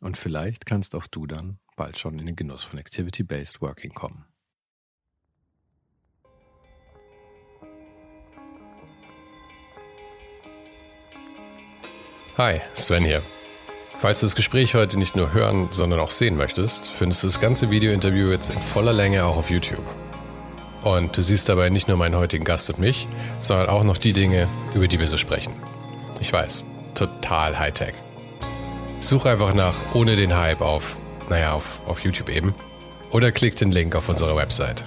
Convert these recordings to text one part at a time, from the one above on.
Und vielleicht kannst auch du dann bald schon in den Genuss von Activity-Based Working kommen. Hi, Sven hier. Falls du das Gespräch heute nicht nur hören, sondern auch sehen möchtest, findest du das ganze Video-Interview jetzt in voller Länge auch auf YouTube. Und du siehst dabei nicht nur meinen heutigen Gast und mich, sondern auch noch die Dinge, über die wir so sprechen. Ich weiß, total Hightech. Such einfach nach ohne den Hype auf, naja, auf, auf YouTube eben. Oder klick den Link auf unsere Website.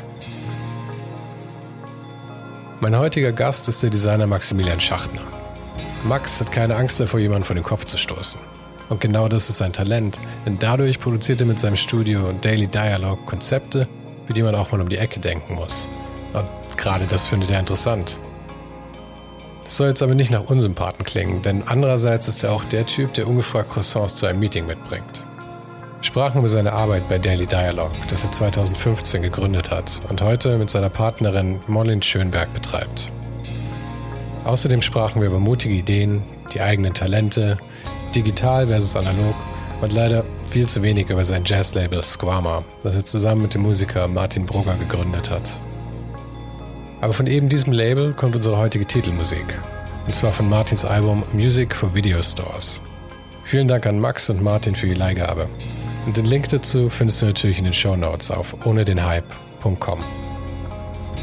Mein heutiger Gast ist der Designer Maximilian Schachtner. Max hat keine Angst davor, jemanden vor den Kopf zu stoßen. Und genau das ist sein Talent, denn dadurch produziert er mit seinem Studio Daily Dialogue Konzepte, für die man auch mal um die Ecke denken muss. Und gerade das findet er interessant. Das soll jetzt aber nicht nach Unsympathen klingen, denn andererseits ist er auch der Typ, der ungefragt Croissants zu einem Meeting mitbringt. Wir sprachen über seine Arbeit bei Daily Dialogue, das er 2015 gegründet hat und heute mit seiner Partnerin Mollin Schönberg betreibt. Außerdem sprachen wir über mutige Ideen, die eigenen Talente, digital versus analog und leider viel zu wenig über sein Jazzlabel Squama, das er zusammen mit dem Musiker Martin Brugger gegründet hat. Aber von eben diesem Label kommt unsere heutige Titelmusik. Und zwar von Martins Album Music for Video Stores. Vielen Dank an Max und Martin für die Leihgabe. Und den Link dazu findest du natürlich in den Show Notes auf ohne den Hype.com.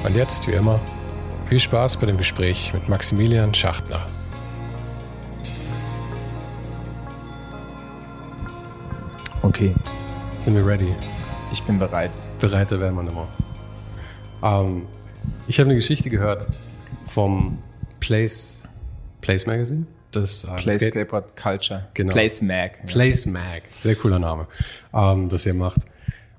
Und jetzt, wie immer, viel Spaß bei dem Gespräch mit Maximilian Schachtner. Okay. Sind wir ready? Ich bin bereit. Bereiter werden wir immer. Ähm, ich habe eine Geschichte gehört vom Place, Place Magazine. Das, äh, Place Skateboard Culture. Genau. Place Mag. Place Mag. Sehr cooler Name, ähm, das ihr macht.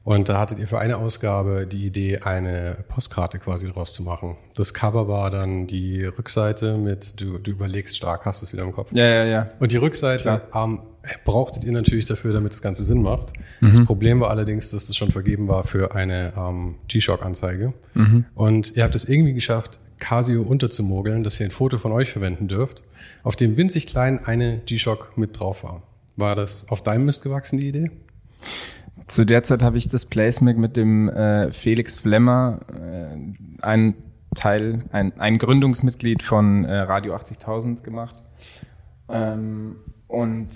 Und da hattet ihr für eine Ausgabe die Idee, eine Postkarte quasi draus zu machen. Das Cover war dann die Rückseite mit, du, du überlegst stark, hast es wieder im Kopf. Ja, ja, ja. Und die Rückseite ähm, brauchtet ihr natürlich dafür, damit das Ganze Sinn macht. Mhm. Das Problem war allerdings, dass das schon vergeben war für eine ähm, G-Shock-Anzeige. Mhm. Und ihr habt es irgendwie geschafft, Casio unterzumogeln, dass ihr ein Foto von euch verwenden dürft, auf dem winzig klein eine G-Shock mit drauf war. War das auf deinem Mist gewachsen, die Idee? Zu der Zeit habe ich das Placement mit dem äh, Felix Flemmer, äh, ein Teil, ein, ein Gründungsmitglied von äh, Radio 80.000 gemacht. Ähm, und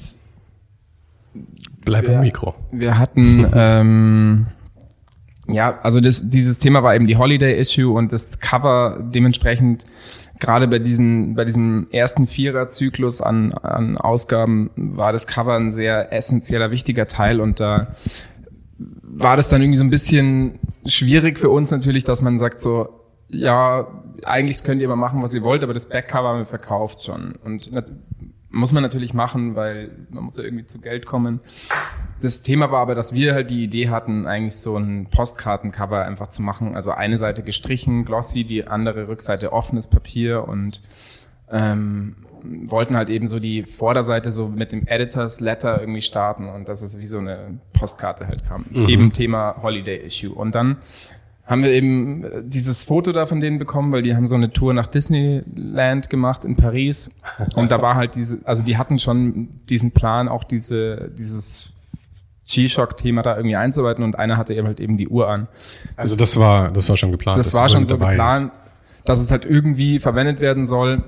Bleib wir, im Mikro. Wir hatten, ähm, ja, also das, dieses Thema war eben die Holiday Issue und das Cover dementsprechend gerade bei diesen, bei diesem ersten Viererzyklus an, an Ausgaben war das Cover ein sehr essentieller, wichtiger Teil und da war das dann irgendwie so ein bisschen schwierig für uns natürlich, dass man sagt so, ja, eigentlich könnt ihr mal machen, was ihr wollt, aber das Backcover haben wir verkauft schon. Und muss man natürlich machen, weil man muss ja irgendwie zu Geld kommen. Das Thema war aber, dass wir halt die Idee hatten, eigentlich so ein Postkartencover einfach zu machen. Also eine Seite gestrichen, glossy, die andere Rückseite offenes Papier und ähm, wollten halt eben so die Vorderseite so mit dem Editors Letter irgendwie starten und dass es wie so eine Postkarte halt kam. Mhm. Eben Thema Holiday Issue. Und dann haben wir eben dieses Foto da von denen bekommen, weil die haben so eine Tour nach Disneyland gemacht in Paris. Und da war halt diese, also die hatten schon diesen Plan, auch diese, dieses G-Shock-Thema da irgendwie einzuarbeiten und einer hatte eben halt eben die Uhr an. Also das war, das war schon geplant. Das war schon so geplant, ist. dass es halt irgendwie verwendet werden soll.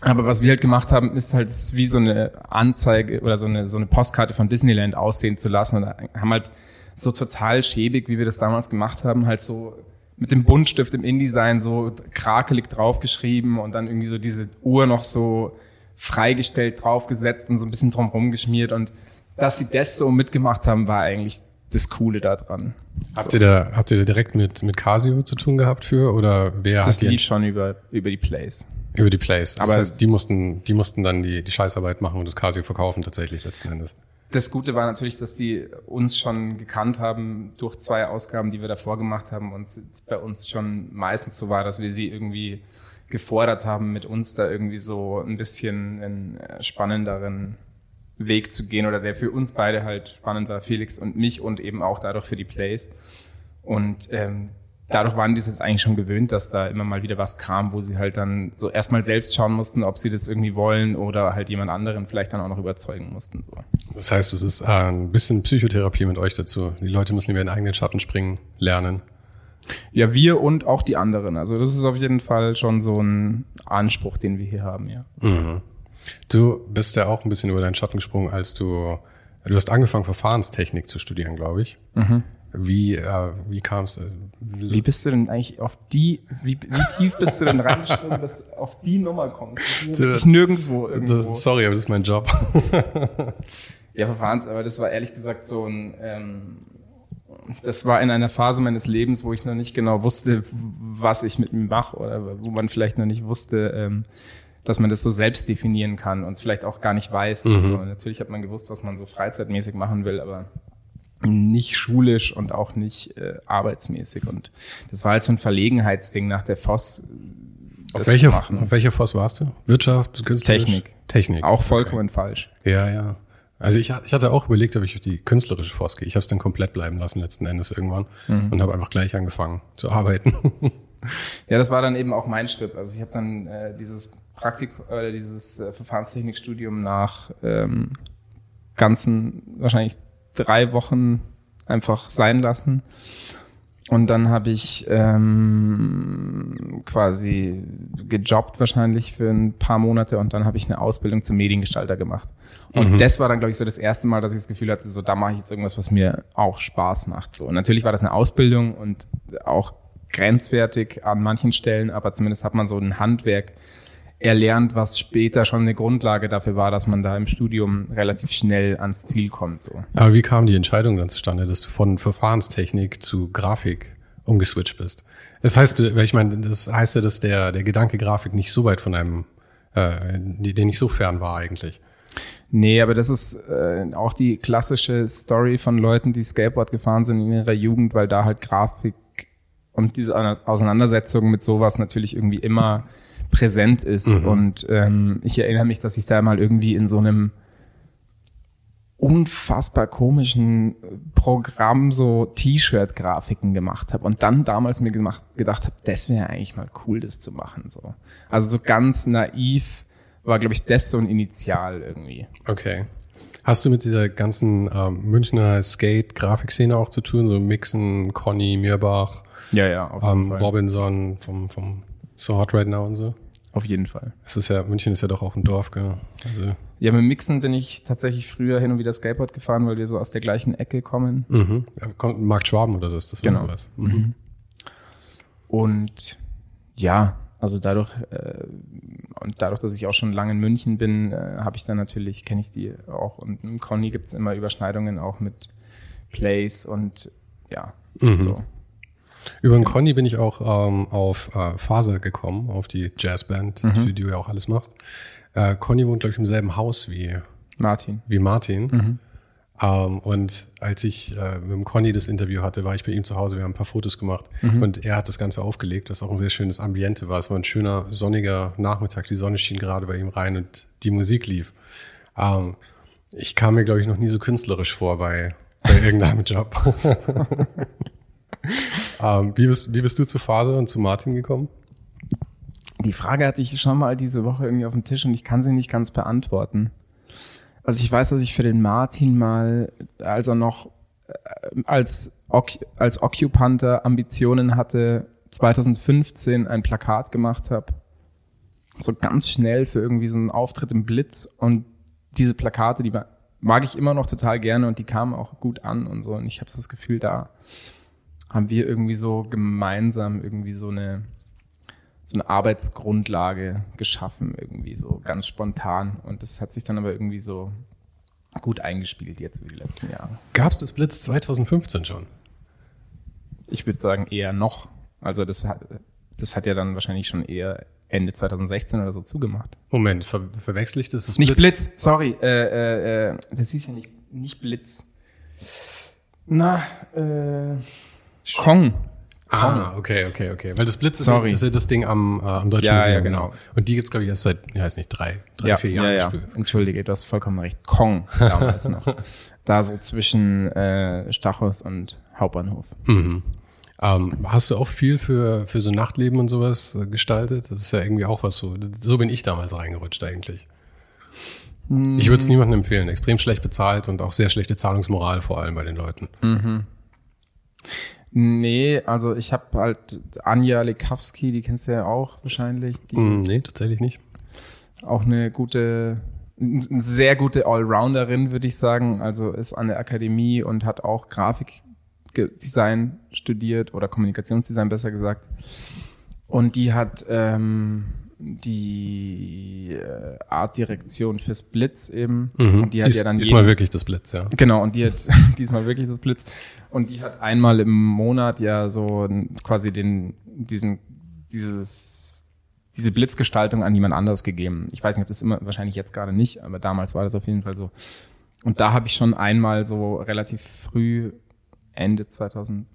Aber was wir halt gemacht haben, ist halt wie so eine Anzeige oder so eine, so eine Postkarte von Disneyland aussehen zu lassen und haben halt so total schäbig, wie wir das damals gemacht haben, halt so mit dem Buntstift im InDesign so krakelig draufgeschrieben und dann irgendwie so diese Uhr noch so freigestellt draufgesetzt und so ein bisschen drumherum geschmiert und dass sie das so mitgemacht haben, war eigentlich das Coole daran. Habt ihr da, habt ihr da direkt mit, mit Casio zu tun gehabt für oder wer das hat die? lief schon über, über die Plays. Über die Plays. Das Aber- heißt, die mussten, die mussten dann die, die Scheißarbeit machen und das Casio verkaufen tatsächlich letzten Endes. Das Gute war natürlich, dass die uns schon gekannt haben durch zwei Ausgaben, die wir davor gemacht haben und es bei uns schon meistens so war, dass wir sie irgendwie gefordert haben, mit uns da irgendwie so ein bisschen einen spannenderen Weg zu gehen oder der für uns beide halt spannend war, Felix und mich und eben auch dadurch für die Plays. Und ähm, dadurch waren die es jetzt eigentlich schon gewöhnt, dass da immer mal wieder was kam, wo sie halt dann so erstmal selbst schauen mussten, ob sie das irgendwie wollen oder halt jemand anderen vielleicht dann auch noch überzeugen mussten. So. Das heißt, es ist äh, ein bisschen Psychotherapie mit euch dazu. Die Leute müssen über ihren eigenen Schatten springen, lernen. Ja, wir und auch die anderen. Also das ist auf jeden Fall schon so ein Anspruch, den wir hier haben, ja. Du bist ja auch ein bisschen über deinen Schatten gesprungen, als du, du hast angefangen, Verfahrenstechnik zu studieren, glaube ich. Wie, äh, wie kam es? Wie bist du denn eigentlich auf die, wie, wie tief bist du denn reingesprungen, dass du auf die Nummer kommst? Wirklich nirgendwo irgendwo. sorry, aber das ist mein Job. Ja, Verfahrens, aber das war ehrlich gesagt so ein, ähm, das war in einer Phase meines Lebens, wo ich noch nicht genau wusste, was ich mit mir mache oder wo man vielleicht noch nicht wusste, ähm, dass man das so selbst definieren kann und es vielleicht auch gar nicht weiß. So, natürlich hat man gewusst, was man so freizeitmäßig machen will, aber nicht schulisch und auch nicht äh, arbeitsmäßig. Und das war halt so ein Verlegenheitsding nach der FOS. auf, das welcher, auf welcher Force warst du? Wirtschaft, künstlerisch? Technik. Technik. Auch vollkommen falsch. Ja, ja. Also ich, ich hatte auch überlegt, ob ich auf die künstlerische Force gehe. Ich habe es dann komplett bleiben lassen letzten Endes irgendwann und habe einfach gleich angefangen zu arbeiten. Ja, das war dann eben auch mein Schritt. Also ich habe dann äh, dieses Praktik oder dieses äh, Verfahrenstechnikstudium nach ähm, ganzen wahrscheinlich drei Wochen einfach sein lassen. Und dann habe ich ähm, quasi gejobbt wahrscheinlich für ein paar Monate und dann habe ich eine Ausbildung zum Mediengestalter gemacht. Und das war dann, glaube ich, so das erste Mal, dass ich das Gefühl hatte, so da mache ich jetzt irgendwas, was mir auch Spaß macht. So. Und natürlich war das eine Ausbildung und auch grenzwertig an manchen Stellen, aber zumindest hat man so ein Handwerk erlernt, was später schon eine Grundlage dafür war, dass man da im Studium relativ schnell ans Ziel kommt. So. Aber wie kam die Entscheidung dann zustande, dass du von Verfahrenstechnik zu Grafik umgeswitcht bist? Das heißt, ich meine, das heißt ja, dass der, der Gedanke Grafik nicht so weit von einem, äh, der nicht so fern war eigentlich. Nee, aber das ist äh, auch die klassische Story von Leuten, die Skateboard gefahren sind in ihrer Jugend, weil da halt Grafik und diese Auseinandersetzung mit sowas natürlich irgendwie immer präsent ist. Und ähm, ich erinnere mich, dass ich da mal irgendwie in so einem unfassbar komischen Programm so T-Shirt-Grafiken gemacht habe und dann damals mir gemacht, gedacht habe, das wäre eigentlich mal cool, das zu machen. So. Also so ganz naiv war, glaube ich, das so ein Initial irgendwie. Okay. Hast du mit dieser ganzen ähm, Münchner Skate-Grafikszene auch zu tun? So Mixen, Conny, Mirbach, Ja, ja, auf jeden ähm, Fall. Robinson vom, vom So Hot Right Now und so? Auf jeden Fall. Es ist ja, München ist ja doch auch ein Dorf, gell? Also, Ja, mit Mixen bin ich tatsächlich früher hin und wieder Skateboard gefahren, weil wir so aus der gleichen Ecke kommen. mhm. Ja, kommt Markt Schwaben oder so ist das? Genau. sowas? Mhm. Und ja, also dadurch äh, und dadurch, dass ich auch schon lange in München bin, äh, habe ich dann natürlich kenne ich die auch und im Conny gibt's immer Überschneidungen auch mit Plays und ja so. Über den Conny bin ich auch ähm, auf äh, Faser gekommen, auf die Jazzband, Mhm. für die du ja auch alles machst. Äh, Conny wohnt, glaube ich, im selben Haus wie, Martin. wie Martin. Mhm. Ähm, und als ich äh, mit dem Conny das Interview hatte, war ich bei ihm zu Hause, wir haben ein paar Fotos gemacht Mhm. und er hat das Ganze aufgelegt, was auch ein sehr schönes Ambiente war. Es war ein schöner, sonniger Nachmittag, die Sonne schien gerade bei ihm rein und die Musik lief. Ähm, ich kam mir, glaube ich, noch nie so künstlerisch vor bei, bei irgendeinem Job. ähm, wie, bist, wie bist du zu Faser und zu Martin gekommen? Die Frage hatte ich schon mal diese Woche irgendwie auf dem Tisch und ich kann sie nicht ganz beantworten. Also ich weiß, dass ich für den Martin mal, als er noch äh, als, als Occupanter Ambitionen hatte, 2015 ein Plakat gemacht habe. so ganz schnell für irgendwie so einen Auftritt im Blitz und diese Plakate, die mag ich immer noch total gerne und die kamen auch gut an und so. Und ich habe das Gefühl, da haben wir irgendwie so gemeinsam irgendwie so eine so eine Arbeitsgrundlage geschaffen, irgendwie so ganz spontan. Und das hat sich dann aber irgendwie so gut eingespielt jetzt wie die letzten Jahre. Gab es das Blitz 2015 schon? Ich würde sagen eher noch. Also das hat, das hat ja dann wahrscheinlich schon eher Ende 2016 oder so zugemacht. Moment, ver verwechsel ich das? das nicht Blitz, Blitz sorry. Äh, äh, äh, das ist ja nicht, nicht Blitz. Na, äh, Kong. Ah, okay, okay, okay. Weil das Blitz Sorry. ist ja das Ding am, äh, am Deutschen ja, Museum. Ja, genau. Und die gibt's glaube ich, erst seit, ich weiß nicht, drei, drei ja, vier Jahren. Ja, ja. Entschuldige, du hast vollkommen recht. Kong damals noch. Da so zwischen äh, Stachus und Hauptbahnhof. Mhm. Ähm, hast du auch viel für, für so Nachtleben und sowas gestaltet? Das ist ja irgendwie auch was so. So bin ich damals reingerutscht eigentlich. Mhm. Ich würde es niemandem empfehlen. Extrem schlecht bezahlt und auch sehr schlechte Zahlungsmoral, vor allem bei den Leuten. Mhm. Nee, also ich habe halt Anja Lekowski, die kennst du ja auch wahrscheinlich. Die mm, nee, tatsächlich nicht. Auch eine gute, eine sehr gute Allrounderin, würde ich sagen. Also ist an der Akademie und hat auch Grafikdesign studiert oder Kommunikationsdesign besser gesagt. Und die hat ähm, die äh, Artdirektion fürs Blitz eben. Mhm. Und die hat Dies, ja dann diesmal jeden, wirklich das Blitz, ja. Genau, und die hat diesmal wirklich das Blitz. Und die hat einmal im Monat ja so quasi den, diesen, dieses, diese Blitzgestaltung an jemand anderes gegeben. Ich weiß nicht, ob das immer, wahrscheinlich jetzt gerade nicht, aber damals war das auf jeden Fall so. Und da habe ich schon einmal so relativ früh, Ende 2000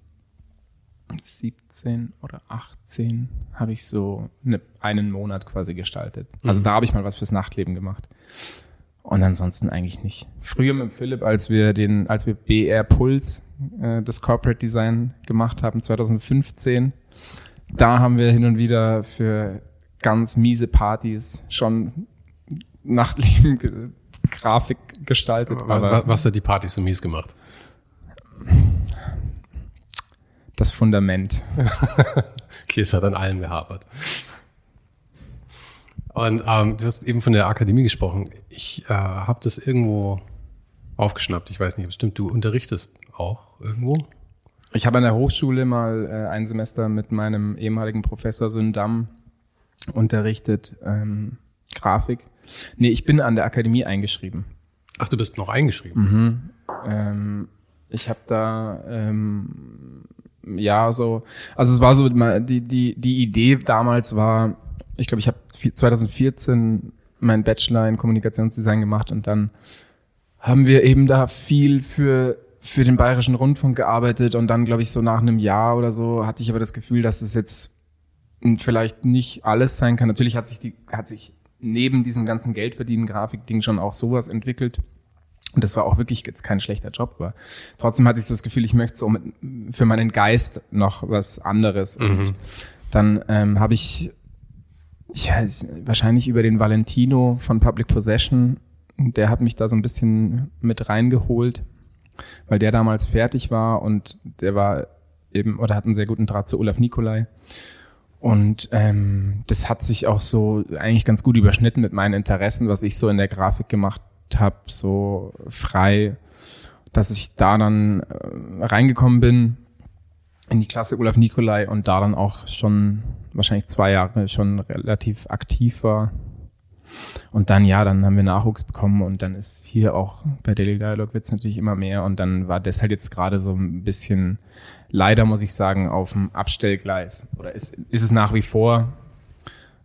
17 oder 18 habe ich so eine, einen Monat quasi gestaltet. Also mhm. da habe ich mal was fürs Nachtleben gemacht. Und ansonsten eigentlich nicht. Früher mit Philipp, als wir den, als wir BR Puls, äh, das Corporate Design gemacht haben, 2015, da haben wir hin und wieder für ganz miese Partys schon Nachtleben Grafik gestaltet. Was, was, was hat die Partys so mies gemacht? Das Fundament. okay, es hat an allem gehapert. Und ähm, du hast eben von der Akademie gesprochen. Ich äh, habe das irgendwo aufgeschnappt. Ich weiß nicht, bestimmt du unterrichtest auch irgendwo. Ich habe an der Hochschule mal äh, ein Semester mit meinem ehemaligen Professor Sündam unterrichtet, ähm, Grafik. Nee, ich bin an der Akademie eingeschrieben. Ach, du bist noch eingeschrieben? Mhm. Ähm, ich habe da ähm, ja, so, also es war so, die, die, die Idee damals war, ich glaube, ich habe 2014 meinen Bachelor in Kommunikationsdesign gemacht und dann haben wir eben da viel für für den Bayerischen Rundfunk gearbeitet und dann, glaube ich, so nach einem Jahr oder so hatte ich aber das Gefühl, dass das jetzt vielleicht nicht alles sein kann. Natürlich hat sich die, hat sich neben diesem ganzen Geldverdienen Grafikding schon auch sowas entwickelt. Und das war auch wirklich jetzt kein schlechter Job, aber trotzdem hatte ich so das Gefühl, ich möchte so mit, für meinen Geist noch was anderes. Mhm. Und dann ähm, habe ich ja, wahrscheinlich über den Valentino von Public Possession, der hat mich da so ein bisschen mit reingeholt, weil der damals fertig war und der war eben, oder hat einen sehr guten Draht zu Olaf Nikolai. Und ähm, das hat sich auch so eigentlich ganz gut überschnitten mit meinen Interessen, was ich so in der Grafik gemacht habe, so frei, dass ich da dann äh, reingekommen bin in die Klasse Olaf Nikolai und da dann auch schon wahrscheinlich zwei Jahre schon relativ aktiv war. Und dann, ja, dann haben wir Nachwuchs bekommen und dann ist hier auch bei Daily Dialog wird's natürlich immer mehr und dann war das halt jetzt gerade so ein bisschen, leider muss ich sagen, auf dem Abstellgleis. Oder ist, ist es nach wie vor,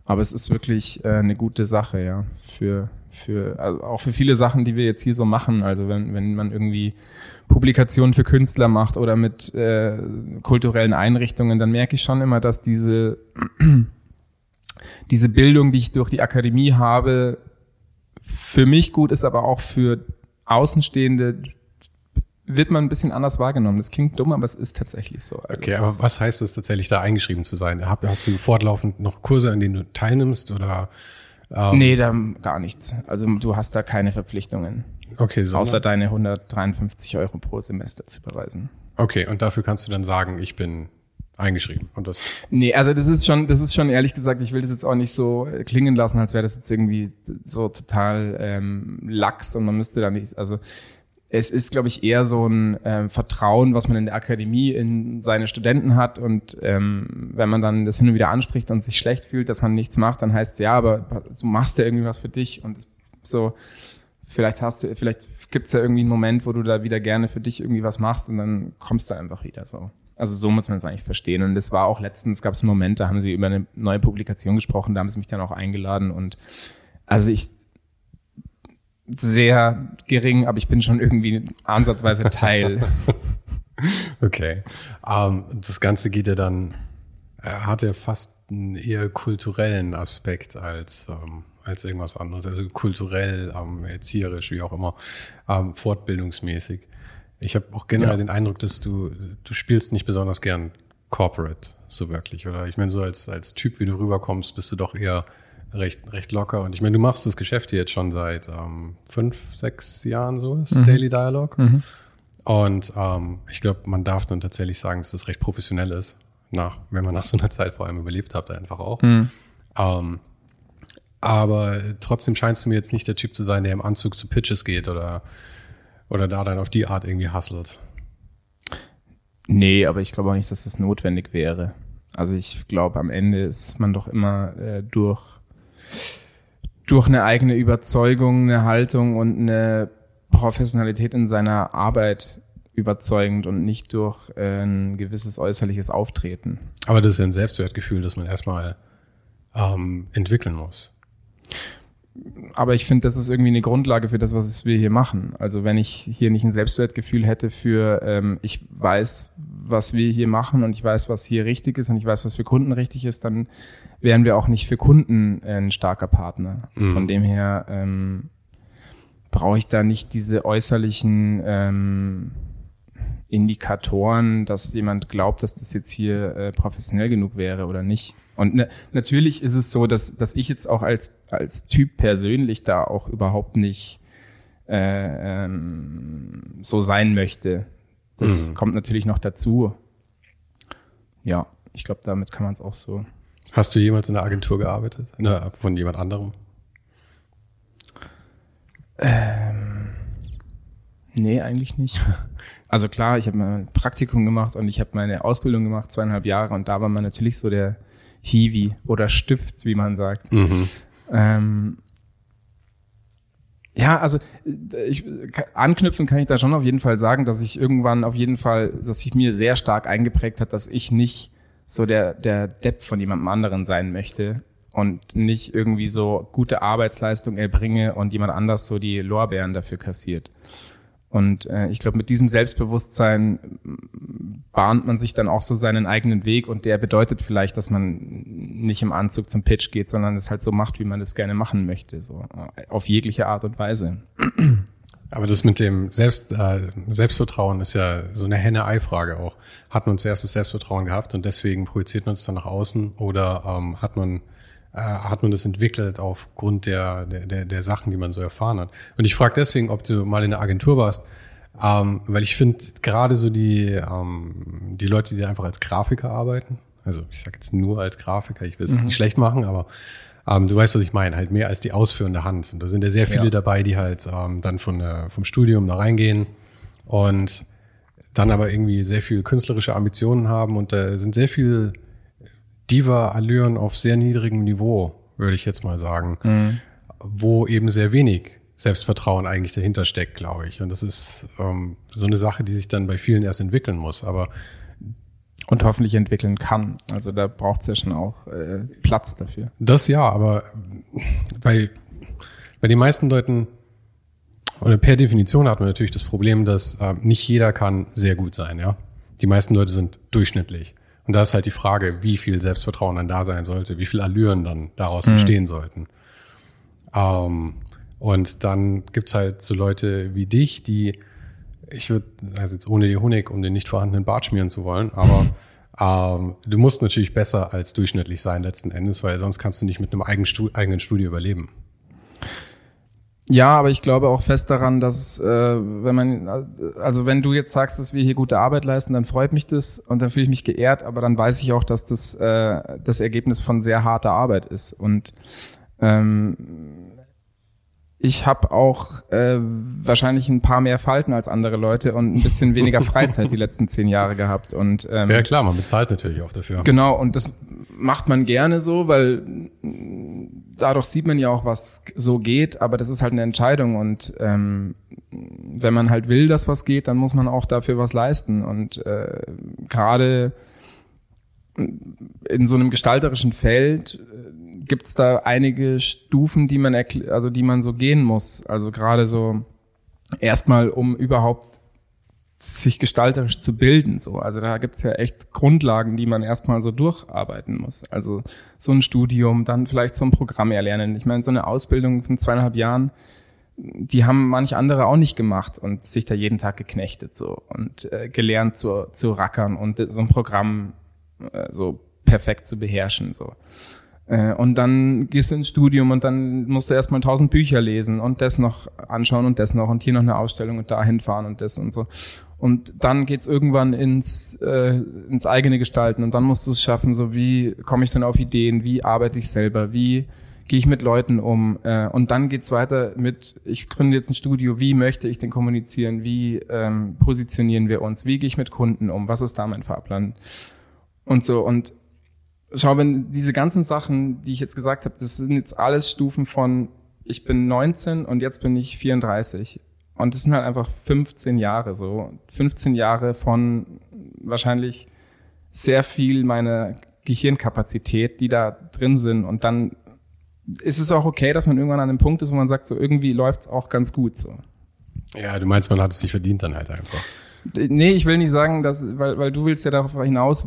aber es ist wirklich äh, eine gute Sache, ja, für, für also auch für viele Sachen, die wir jetzt hier so machen. Also wenn, wenn man irgendwie Publikationen für Künstler macht oder mit äh, kulturellen Einrichtungen, dann merke ich schon immer, dass diese diese Bildung, die ich durch die Akademie habe, für mich gut ist, aber auch für Außenstehende wird man ein bisschen anders wahrgenommen. Das klingt dumm, aber es ist tatsächlich so. Also okay, aber was heißt es tatsächlich, da eingeschrieben zu sein? Hast du fortlaufend noch Kurse, an denen du teilnimmst oder ähm, nee, da gar nichts. Also du hast da keine Verpflichtungen. Okay, so. Außer deine 153 Euro pro Semester zu überweisen. Okay, und dafür kannst du dann sagen, ich bin eingeschrieben. Und das nee, also das ist schon, das ist schon ehrlich gesagt, ich will das jetzt auch nicht so klingen lassen, als wäre das jetzt irgendwie so total ähm, lax und man müsste da nicht, also es ist, glaube ich, eher so ein ähm, Vertrauen, was man in der Akademie in seine Studenten hat. Und ähm, wenn man dann das hin und wieder anspricht und sich schlecht fühlt, dass man nichts macht, dann heißt es ja, aber du machst ja irgendwie was für dich. Und so, vielleicht hast du, vielleicht gibt es ja irgendwie einen Moment, wo du da wieder gerne für dich irgendwie was machst und dann kommst du einfach wieder so. Also so muss man es eigentlich verstehen. Und es war auch letztens, gab es einen Moment, da haben sie über eine neue Publikation gesprochen, da haben sie mich dann auch eingeladen und also ich sehr gering, aber ich bin schon irgendwie ansatzweise Teil. okay. Um, ähm, das Ganze geht ja dann, er hat ja fast einen eher kulturellen Aspekt als, ähm, als irgendwas anderes. Also kulturell, ähm, erzieherisch, wie auch immer, ähm, fortbildungsmäßig. Ich habe auch generell ja. den Eindruck, dass du, du spielst nicht besonders gern Corporate, so wirklich, oder? Ich meine, so als, als Typ, wie du rüberkommst, bist du doch eher recht, recht locker. Und ich meine, du machst das Geschäft jetzt schon seit ähm, fünf, sechs Jahren so ist, mhm. Daily Dialogue. Mhm. Und ähm, ich glaube, man darf dann tatsächlich sagen, dass das recht professionell ist, nach, wenn man nach so einer Zeit vor allem überlebt hat, einfach auch. Mhm. Ähm, aber trotzdem scheinst du mir jetzt nicht der Typ zu sein, der im Anzug zu Pitches geht oder, oder da dann auf die Art irgendwie hustelt. Nee, aber ich glaube auch nicht, dass das notwendig wäre. Also ich glaube, am Ende ist man doch immer äh, durch durch eine eigene Überzeugung, eine Haltung und eine Professionalität in seiner Arbeit überzeugend und nicht durch äh, ein gewisses äußerliches Auftreten. Aber das ist ein Selbstwertgefühl, das man erstmal ähm, entwickeln muss. Aber ich finde, das ist irgendwie eine Grundlage für das, was wir hier machen. Also wenn ich hier nicht ein Selbstwertgefühl hätte für, ähm, ich weiß, was wir hier machen und ich weiß, was hier richtig ist und ich weiß, was für Kunden richtig ist, dann wären wir auch nicht für Kunden ein starker Partner. Mhm. Von dem her ähm, brauche ich da nicht diese äußerlichen ähm, Indikatoren, dass jemand glaubt, dass das jetzt hier äh, professionell genug wäre oder nicht. Und ne, natürlich ist es so, dass, dass ich jetzt auch als, als Typ persönlich da auch überhaupt nicht äh, ähm, so sein möchte. Das mhm. kommt natürlich noch dazu. Ja, ich glaube, damit kann man es auch so Hast du jemals in einer Agentur gearbeitet? Na, von jemand anderem? Ähm, nee, eigentlich nicht. Also klar, ich habe mein Praktikum gemacht und ich habe meine Ausbildung gemacht, zweieinhalb Jahre, und da war man natürlich so der Hiwi oder Stift, wie man sagt. Mhm. Ähm, ja, also ich, anknüpfen kann ich da schon auf jeden Fall sagen, dass ich irgendwann auf jeden Fall, dass sich mir sehr stark eingeprägt hat, dass ich nicht so der, der Depp von jemandem anderen sein möchte und nicht irgendwie so gute Arbeitsleistung erbringe und jemand anders so die Lorbeeren dafür kassiert. Und äh, ich glaube, mit diesem Selbstbewusstsein bahnt man sich dann auch so seinen eigenen Weg und der bedeutet vielleicht, dass man nicht im Anzug zum Pitch geht, sondern es halt so macht, wie man es gerne machen möchte, so auf jegliche Art und Weise. Aber das mit dem Selbst, äh, Selbstvertrauen ist ja so eine Henne-Ei-Frage auch. Hat man zuerst das Selbstvertrauen gehabt und deswegen projiziert man es dann nach außen oder ähm, hat man äh, hat man das entwickelt aufgrund der, der, der, Sachen, die man so erfahren hat? Und ich frage deswegen, ob du mal in der Agentur warst, ähm, weil ich finde gerade so die, ähm, die Leute, die einfach als Grafiker arbeiten, also ich sage jetzt nur als Grafiker, ich will es mhm. nicht schlecht machen, aber ähm, du weißt, was ich meine, halt mehr als die ausführende Hand. Und da sind ja sehr viele ja. dabei, die halt ähm, dann von der, vom Studium da reingehen und dann aber irgendwie sehr viel künstlerische Ambitionen haben und da sind sehr viel Diva-Allüren auf sehr niedrigem Niveau, würde ich jetzt mal sagen, mhm. wo eben sehr wenig Selbstvertrauen eigentlich dahinter steckt, glaube ich. Und das ist ähm, so eine Sache, die sich dann bei vielen erst entwickeln muss. Aber und hoffentlich entwickeln kann. Also da braucht es ja schon auch äh, Platz dafür. Das ja, aber bei, bei den meisten Leuten oder per Definition hat man natürlich das Problem, dass äh, nicht jeder kann sehr gut sein, ja. Die meisten Leute sind durchschnittlich. Und da ist halt die Frage, wie viel Selbstvertrauen dann da sein sollte, wie viel Allüren dann daraus mhm. entstehen sollten. Ähm, und dann gibt's halt so Leute wie dich, die ich würde, also jetzt ohne die Honig, um den nicht vorhandenen Bart schmieren zu wollen, aber ähm, du musst natürlich besser als durchschnittlich sein letzten Endes, weil sonst kannst du nicht mit einem eigenen, Studio, eigenen Studio überleben. Ja, aber ich glaube auch fest daran, dass äh, wenn man, also wenn du jetzt sagst, dass wir hier gute Arbeit leisten, dann freut mich das und dann fühle ich mich geehrt, aber dann weiß ich auch, dass das äh, das Ergebnis von sehr harter Arbeit ist. Und ähm, ich habe auch äh, wahrscheinlich ein paar mehr Falten als andere Leute und ein bisschen weniger Freizeit die letzten zehn Jahre gehabt. Und ähm, ja klar, man bezahlt natürlich auch dafür. Genau, und das macht man gerne so, weil dadurch sieht man ja auch, was so geht, aber das ist halt eine Entscheidung und ähm, wenn man halt will, dass was geht, dann muss man auch dafür was leisten und äh, gerade in so einem gestalterischen Feld äh, gibt's da einige Stufen, die man also die man so gehen muss. Also gerade so erstmal, um überhaupt sich gestalterisch zu bilden. So. Also da gibt's ja echt Grundlagen, die man erstmal so durcharbeiten muss. Also so ein Studium, dann vielleicht so ein Programm erlernen. Ich meine, so eine Ausbildung von zweieinhalb Jahren, die haben manche andere auch nicht gemacht und sich da jeden Tag geknechtet so und äh, gelernt zu, zu rackern und so ein Programm äh, so perfekt zu beherrschen. So. Äh, und dann gehst du ins Studium und dann musst du erstmal tausend Bücher lesen und das noch anschauen und das noch und hier noch eine Ausstellung und dahin fahren und das und so. Und dann geht's irgendwann ins, äh, ins eigene Gestalten und dann musst du es schaffen, so wie komme ich denn auf Ideen, wie arbeite ich selber, wie gehe ich mit Leuten um äh, und dann geht's weiter mit, ich gründe jetzt ein Studio, wie möchte ich denn kommunizieren, wie ähm, positionieren wir uns, wie gehe ich mit Kunden um, was ist da mein Fahrplan und so und schau, wenn diese ganzen Sachen, die ich jetzt gesagt habe, das sind jetzt alles Stufen von ich bin 19 und jetzt bin ich 34 und das sind halt einfach 15 Jahre so. 15 Jahre von wahrscheinlich sehr viel meiner Gehirnkapazität, die da drin sind. Und dann ist es auch okay, dass man irgendwann an einem Punkt ist, wo man sagt, so irgendwie läuft's auch ganz gut so. Ja, du meinst, man hat es sich verdient dann halt einfach. Nee, ich will nicht sagen, dass, weil, weil du willst ja darauf hinaus,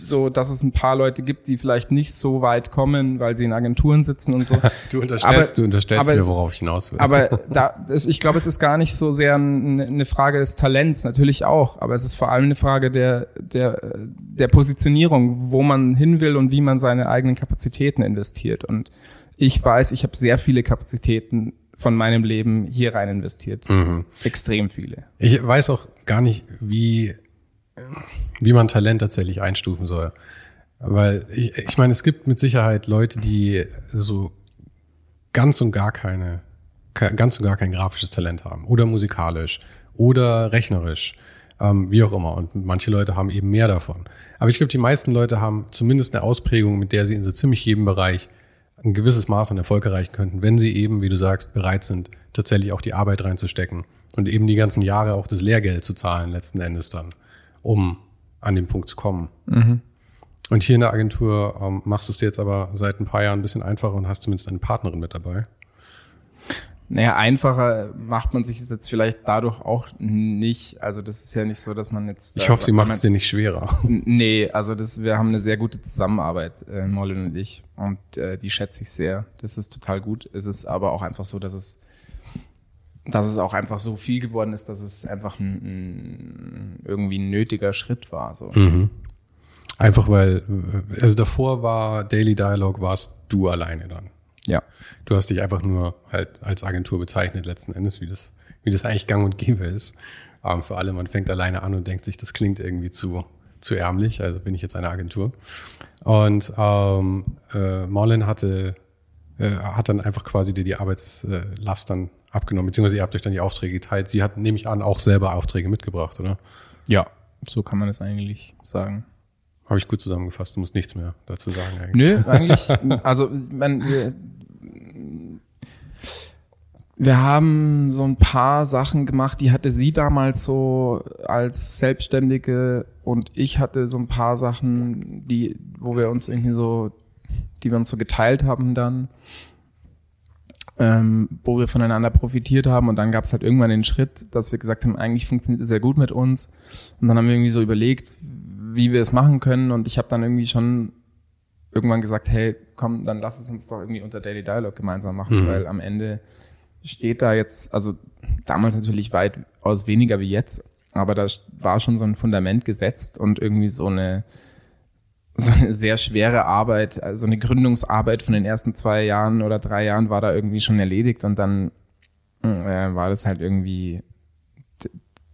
so, dass es ein paar Leute gibt, die vielleicht nicht so weit kommen, weil sie in Agenturen sitzen und so. du unterstellst, aber, du unterstellst mir, worauf ich hinaus will. Aber da, das, ich glaube, es ist gar nicht so sehr eine Frage des Talents, natürlich auch, aber es ist vor allem eine Frage der, der, der Positionierung, wo man hin will und wie man seine eigenen Kapazitäten investiert. Und ich weiß, ich habe sehr viele Kapazitäten von meinem Leben hier rein investiert. Mhm. Extrem viele. Ich weiß auch gar nicht, wie wie man Talent tatsächlich einstufen soll. Weil ich, ich meine, es gibt mit Sicherheit Leute, die so ganz und gar keine, ganz und gar kein grafisches Talent haben oder musikalisch oder rechnerisch, ähm, wie auch immer. Und manche Leute haben eben mehr davon. Aber ich glaube, die meisten Leute haben zumindest eine Ausprägung, mit der sie in so ziemlich jedem Bereich ein gewisses Maß an Erfolg erreichen könnten, wenn sie eben, wie du sagst, bereit sind, tatsächlich auch die Arbeit reinzustecken und eben die ganzen Jahre auch das Lehrgeld zu zahlen letzten Endes dann um an den Punkt zu kommen. Mhm. Und hier in der Agentur ähm, machst du es dir jetzt aber seit ein paar Jahren ein bisschen einfacher und hast zumindest eine Partnerin mit dabei. Naja, einfacher macht man sich jetzt vielleicht dadurch auch nicht. Also das ist ja nicht so, dass man jetzt. Ich hoffe, sie macht es dir nicht schwerer. Nee, also das, wir haben eine sehr gute Zusammenarbeit, äh, Molly und ich. Und äh, die schätze ich sehr. Das ist total gut. Es ist aber auch einfach so, dass es dass es auch einfach so viel geworden ist, dass es einfach ein, ein irgendwie ein nötiger Schritt war. So. Mhm. Einfach weil, also davor war Daily Dialogue, warst du alleine dann. Ja. Du hast dich einfach nur halt als Agentur bezeichnet, letzten Endes, wie das, wie das eigentlich gang und gäbe ist. Aber für alle, man fängt alleine an und denkt sich, das klingt irgendwie zu, zu ärmlich, also bin ich jetzt eine Agentur. Und ähm, äh, Marlin hatte, äh, hat dann einfach quasi dir die Arbeitslast dann abgenommen, beziehungsweise ihr habt euch dann die Aufträge geteilt. Sie hat, nehme ich an, auch selber Aufträge mitgebracht, oder? Ja, so kann man es eigentlich sagen. Habe ich gut zusammengefasst, du musst nichts mehr dazu sagen eigentlich. Nö, eigentlich, also man, wir, wir haben so ein paar Sachen gemacht, die hatte sie damals so als Selbstständige und ich hatte so ein paar Sachen, die, wo wir uns irgendwie so, die wir uns so geteilt haben dann ähm, wo wir voneinander profitiert haben. Und dann gab es halt irgendwann den Schritt, dass wir gesagt haben, eigentlich funktioniert es sehr gut mit uns. Und dann haben wir irgendwie so überlegt, wie wir es machen können. Und ich habe dann irgendwie schon irgendwann gesagt, hey, komm, dann lass es uns doch irgendwie unter Daily Dialogue gemeinsam machen, mhm. weil am Ende steht da jetzt, also damals natürlich weitaus weniger wie jetzt, aber da war schon so ein Fundament gesetzt und irgendwie so eine so eine sehr schwere Arbeit, also eine Gründungsarbeit von den ersten zwei Jahren oder drei Jahren war da irgendwie schon erledigt und dann äh, war das halt irgendwie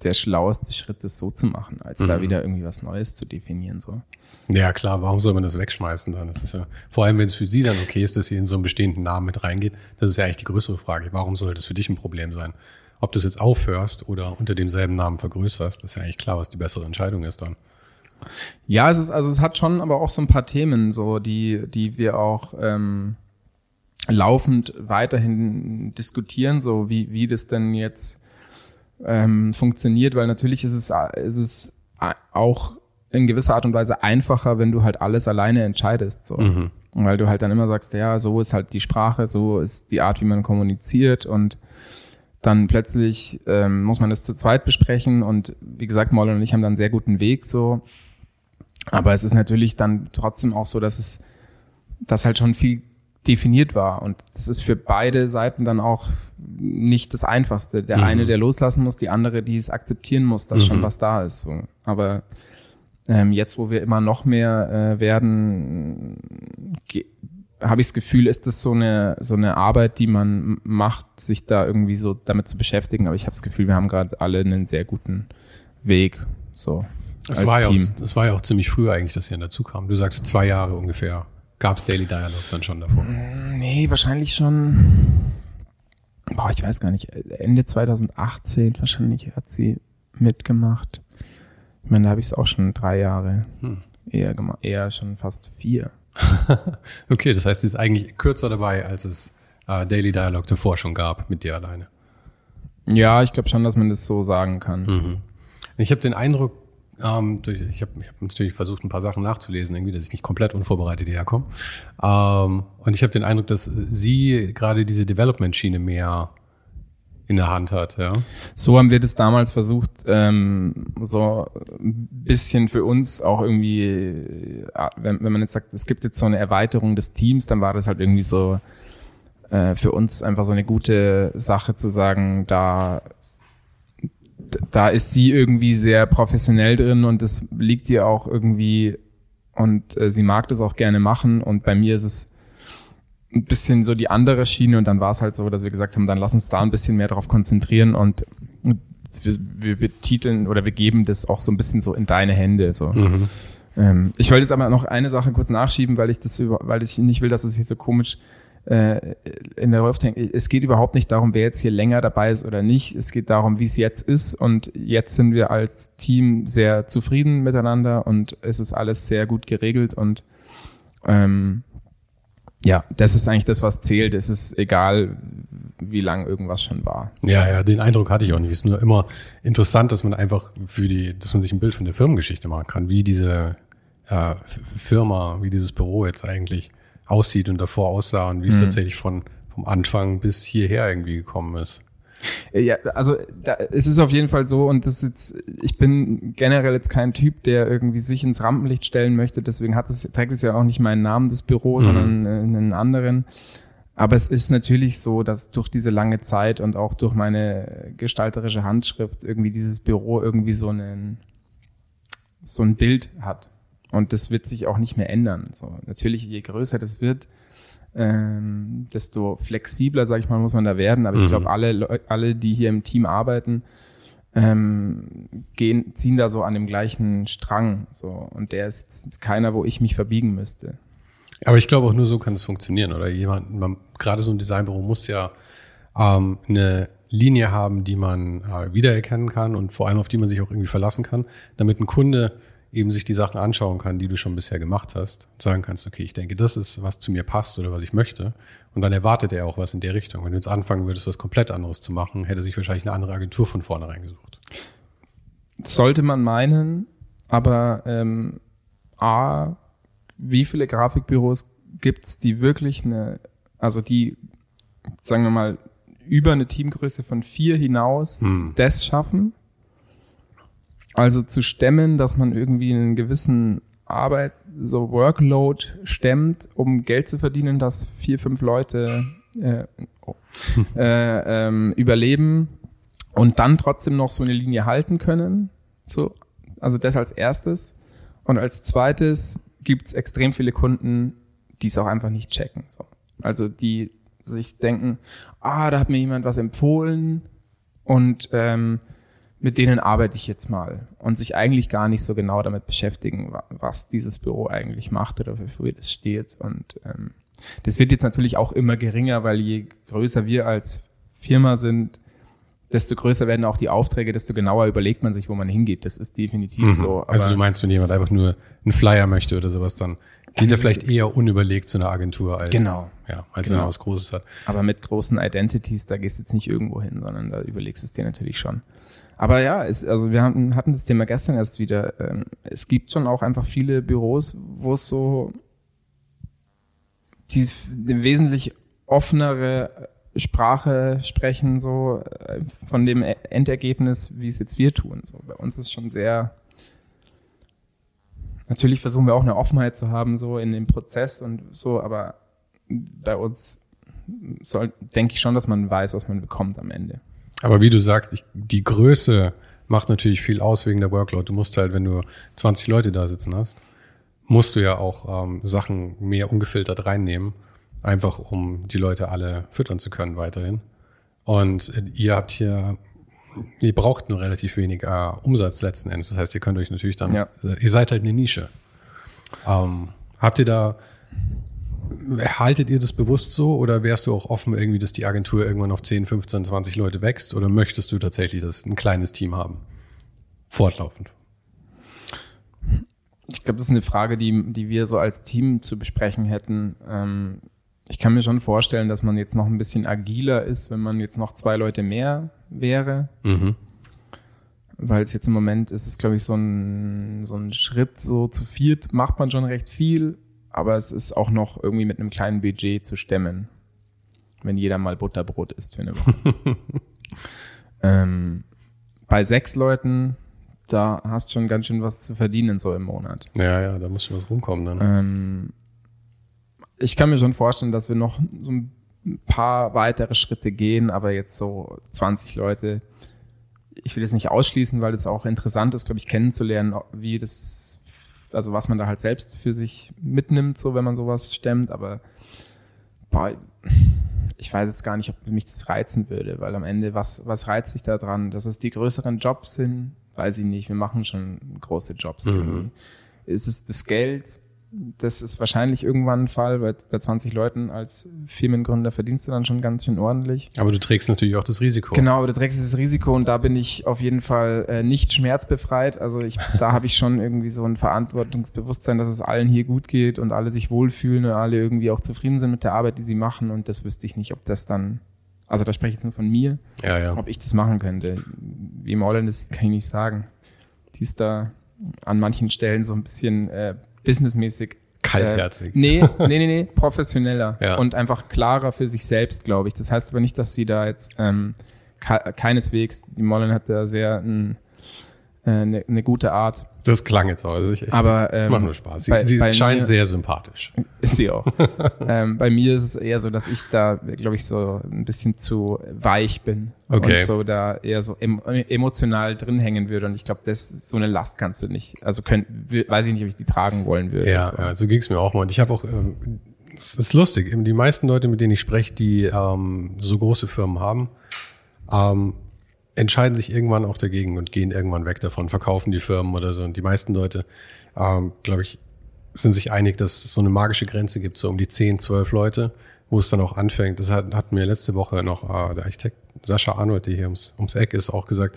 der schlaueste Schritt, das so zu machen, als mhm. da wieder irgendwie was Neues zu definieren. So. Ja, klar, warum soll man das wegschmeißen dann? Das ist ja, vor allem, wenn es für sie dann okay ist, dass sie in so einen bestehenden Namen mit reingeht, das ist ja eigentlich die größere Frage. Warum soll das für dich ein Problem sein? Ob du es jetzt aufhörst oder unter demselben Namen vergrößerst, das ist ja eigentlich klar, was die bessere Entscheidung ist dann. Ja, es ist, also es hat schon aber auch so ein paar Themen, so, die, die wir auch ähm, laufend weiterhin diskutieren, so wie, wie das denn jetzt ähm, funktioniert, weil natürlich ist es, ist es auch in gewisser Art und Weise einfacher, wenn du halt alles alleine entscheidest. So. Mhm. Weil du halt dann immer sagst, ja, so ist halt die Sprache, so ist die Art, wie man kommuniziert und dann plötzlich ähm, muss man das zu zweit besprechen und wie gesagt, Molle und ich haben dann einen sehr guten Weg so. Aber es ist natürlich dann trotzdem auch so, dass es, dass halt schon viel definiert war. Und das ist für beide Seiten dann auch nicht das Einfachste. Der mhm. eine, der loslassen muss, die andere, die es akzeptieren muss, dass mhm. schon was da ist. So. Aber ähm, jetzt, wo wir immer noch mehr äh, werden, habe ich das Gefühl, ist das so eine so eine Arbeit, die man macht, sich da irgendwie so damit zu beschäftigen. Aber ich habe das Gefühl, wir haben gerade alle einen sehr guten Weg. So. Es war, ja auch, es war ja auch ziemlich früh eigentlich, dass ihr dazu kam. Du sagst zwei Jahre ungefähr. Gab es Daily Dialog dann schon davor? Mm, nee, wahrscheinlich schon. Boah, ich weiß gar nicht. Ende 2018 wahrscheinlich hat sie mitgemacht. Ich meine, da habe ich es auch schon drei Jahre hm. eher gemacht, eher schon fast vier. okay, das heißt, sie ist eigentlich kürzer dabei, als es äh, Daily Dialog zuvor schon gab mit dir alleine. Ja, ich glaube schon, dass man das so sagen kann. Mhm. Ich habe den Eindruck, ähm, durch, ich habe hab natürlich versucht, ein paar Sachen nachzulesen, irgendwie, dass ich nicht komplett unvorbereitet hierher komme. Ähm, und ich habe den Eindruck, dass sie gerade diese Development-Schiene mehr in der Hand hat, ja. So haben wir das damals versucht, ähm, so ein bisschen für uns auch irgendwie, äh, wenn, wenn man jetzt sagt, es gibt jetzt so eine Erweiterung des Teams, dann war das halt irgendwie so äh, für uns einfach so eine gute Sache zu sagen, da da ist sie irgendwie sehr professionell drin und das liegt ihr auch irgendwie und äh, sie mag das auch gerne machen und bei mir ist es ein bisschen so die andere Schiene und dann war es halt so, dass wir gesagt haben, dann lass uns da ein bisschen mehr darauf konzentrieren und wir, wir, wir titeln oder wir geben das auch so ein bisschen so in deine Hände. So. Mhm. Ähm, ich wollte jetzt aber noch eine Sache kurz nachschieben, weil ich das über, weil ich nicht will, dass es sich so komisch äh, in der Rolf denkt, es geht überhaupt nicht darum, wer jetzt hier länger dabei ist oder nicht. Es geht darum, wie es jetzt ist. Und jetzt sind wir als Team sehr zufrieden miteinander und es ist alles sehr gut geregelt und ähm, ja, das ist eigentlich das, was zählt. Es ist egal, wie lang irgendwas schon war. Ja, ja, den Eindruck hatte ich auch nicht. Es ist nur immer interessant, dass man einfach für die, dass man sich ein Bild von der Firmengeschichte machen kann, wie diese äh, Firma, wie dieses Büro jetzt eigentlich aussieht und davor aussah und wie es mhm. tatsächlich von vom Anfang bis hierher irgendwie gekommen ist. Ja, also da, es ist auf jeden Fall so und das ist jetzt, ich bin generell jetzt kein Typ, der irgendwie sich ins Rampenlicht stellen möchte, deswegen hat es, trägt es ja auch nicht meinen Namen des Büros, mhm. sondern äh, einen anderen. Aber es ist natürlich so, dass durch diese lange Zeit und auch durch meine gestalterische Handschrift irgendwie dieses Büro irgendwie so einen, so ein Bild hat. Und das wird sich auch nicht mehr ändern. So, natürlich, je größer das wird, ähm, desto flexibler, sage ich mal, muss man da werden. Aber mhm. ich glaube, alle, alle, die hier im Team arbeiten, ähm, gehen, ziehen da so an dem gleichen Strang. So. Und der ist keiner, wo ich mich verbiegen müsste. Aber ich glaube auch nur so kann es funktionieren. Oder jemand, man, gerade so ein Designbüro muss ja ähm, eine Linie haben, die man äh, wiedererkennen kann und vor allem auf die man sich auch irgendwie verlassen kann, damit ein Kunde eben sich die Sachen anschauen kann, die du schon bisher gemacht hast und sagen kannst, okay, ich denke, das ist, was zu mir passt oder was ich möchte. Und dann erwartet er auch was in der Richtung. Wenn du jetzt anfangen würdest, was komplett anderes zu machen, hätte sich wahrscheinlich eine andere Agentur von vornherein gesucht. Sollte man meinen, aber ähm, A, wie viele Grafikbüros gibt's, die wirklich eine, also die, sagen wir mal, über eine Teamgröße von vier hinaus hm. das schaffen? Also zu stemmen, dass man irgendwie einen gewissen Arbeit, so Workload stemmt, um Geld zu verdienen, dass vier, fünf Leute äh, oh, äh, ähm, überleben und dann trotzdem noch so eine Linie halten können. So, also das als erstes. Und als zweites gibt es extrem viele Kunden, die es auch einfach nicht checken. So. Also die sich denken, ah, da hat mir jemand was empfohlen und ähm, mit denen arbeite ich jetzt mal und sich eigentlich gar nicht so genau damit beschäftigen, was dieses Büro eigentlich macht oder wofür das steht. Und ähm, das wird jetzt natürlich auch immer geringer, weil je größer wir als Firma sind, desto größer werden auch die Aufträge, desto genauer überlegt man sich, wo man hingeht. Das ist definitiv mhm. so. also du meinst, wenn jemand einfach nur einen Flyer möchte oder sowas, dann geht er vielleicht eher unüberlegt zu einer Agentur als, genau. ja, als genau. wenn er was Großes hat. Aber mit großen Identities, da gehst du jetzt nicht irgendwo hin, sondern da überlegst du es dir natürlich schon. Aber ja, es, also wir hatten, hatten das Thema gestern erst wieder. Ähm, es gibt schon auch einfach viele Büros, wo es so die wesentlich offenere Sprache sprechen, so äh, von dem Endergebnis, wie es jetzt wir tun. So bei uns ist schon sehr Natürlich versuchen wir auch eine Offenheit zu haben, so in dem Prozess und so, aber bei uns soll, denke ich schon, dass man weiß, was man bekommt am Ende. Aber wie du sagst, ich, die Größe macht natürlich viel aus wegen der Workload. Du musst halt, wenn du 20 Leute da sitzen hast, musst du ja auch ähm, Sachen mehr ungefiltert reinnehmen, einfach um die Leute alle füttern zu können weiterhin. Und ihr habt hier ihr braucht nur relativ wenig äh, Umsatz letzten Endes. Das heißt, ihr könnt euch natürlich dann, ja. ihr seid halt eine Nische. Ähm, habt ihr da, haltet ihr das bewusst so oder wärst du auch offen irgendwie, dass die Agentur irgendwann auf 10, 15, 20 Leute wächst oder möchtest du tatsächlich das ein kleines Team haben? Fortlaufend. Ich glaube, das ist eine Frage, die, die wir so als Team zu besprechen hätten. Ähm, ich kann mir schon vorstellen, dass man jetzt noch ein bisschen agiler ist, wenn man jetzt noch zwei Leute mehr wäre. Mhm. Weil es jetzt im Moment ist es, glaube ich, so ein, so ein Schritt, so zu viert macht man schon recht viel, aber es ist auch noch irgendwie mit einem kleinen Budget zu stemmen. Wenn jeder mal Butterbrot isst für eine Woche. ähm, bei sechs Leuten, da hast schon ganz schön was zu verdienen so im Monat. Ja, ja, da muss schon was rumkommen dann. Ähm, ich kann mir schon vorstellen, dass wir noch so ein paar weitere Schritte gehen, aber jetzt so 20 Leute, ich will das nicht ausschließen, weil es auch interessant ist, glaube ich, kennenzulernen, wie das, also was man da halt selbst für sich mitnimmt, so wenn man sowas stemmt, aber boah, ich weiß jetzt gar nicht, ob mich das reizen würde, weil am Ende, was, was reizt sich da dran? Dass es die größeren Jobs sind, weiß ich nicht, wir machen schon große Jobs. Mhm. Ist es das Geld? Das ist wahrscheinlich irgendwann ein Fall. Bei, bei 20 Leuten als Firmengründer verdienst du dann schon ganz schön ordentlich. Aber du trägst natürlich auch das Risiko. Genau, aber du trägst das Risiko und da bin ich auf jeden Fall äh, nicht schmerzbefreit. Also ich, da habe ich schon irgendwie so ein Verantwortungsbewusstsein, dass es allen hier gut geht und alle sich wohlfühlen und alle irgendwie auch zufrieden sind mit der Arbeit, die sie machen. Und das wüsste ich nicht, ob das dann, also da spreche ich jetzt nur von mir, ja, ja. ob ich das machen könnte. Wie im Holland, das kann ich nicht sagen. Die ist da an manchen Stellen so ein bisschen äh, businessmäßig kaltherzig. Äh, nee, nee, nee, nee, professioneller ja. und einfach klarer für sich selbst, glaube ich. Das heißt aber nicht, dass sie da jetzt ähm, keineswegs, die Mollen hat da sehr eine äh, ne, ne gute Art, das klang jetzt auch. Also ich, ich aber ähm, macht nur Spaß. Sie, bei, sie bei scheint mir, sehr sympathisch. Ist sie auch. ähm, bei mir ist es eher so, dass ich da, glaube ich, so ein bisschen zu weich bin okay. und so da eher so emotional drin hängen würde. Und ich glaube, das so eine Last kannst du nicht. Also könnt, weiß ich nicht, ob ich die tragen wollen würde. Ja, so, ja, so ging es mir auch mal. Und ich habe auch ähm, es ist lustig. Die meisten Leute, mit denen ich spreche, die ähm, so große Firmen haben, ähm, entscheiden sich irgendwann auch dagegen und gehen irgendwann weg davon, verkaufen die Firmen oder so. Und die meisten Leute, ähm, glaube ich, sind sich einig, dass es so eine magische Grenze gibt, so um die 10, 12 Leute, wo es dann auch anfängt. Das hat, hat mir letzte Woche noch äh, der Architekt Sascha Arnold, der hier ums, ums Eck ist, auch gesagt,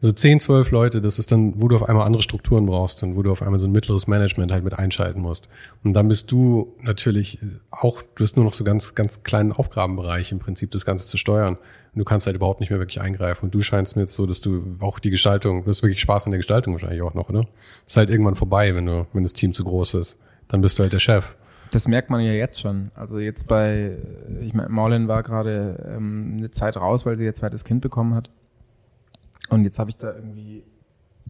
so 10, 12 Leute, das ist dann, wo du auf einmal andere Strukturen brauchst und wo du auf einmal so ein mittleres Management halt mit einschalten musst. Und dann bist du natürlich auch, du hast nur noch so ganz, ganz kleinen Aufgabenbereich im Prinzip, das Ganze zu steuern. Und du kannst halt überhaupt nicht mehr wirklich eingreifen. Und du scheinst mir jetzt so, dass du auch die Gestaltung, du hast wirklich Spaß in der Gestaltung wahrscheinlich auch noch, oder? Ist halt irgendwann vorbei, wenn du, wenn das Team zu groß ist. Dann bist du halt der Chef. Das merkt man ja jetzt schon. Also jetzt bei, ich meine, Maulin war gerade ähm, eine Zeit raus, weil sie ihr zweites Kind bekommen hat. Und jetzt habe ich da irgendwie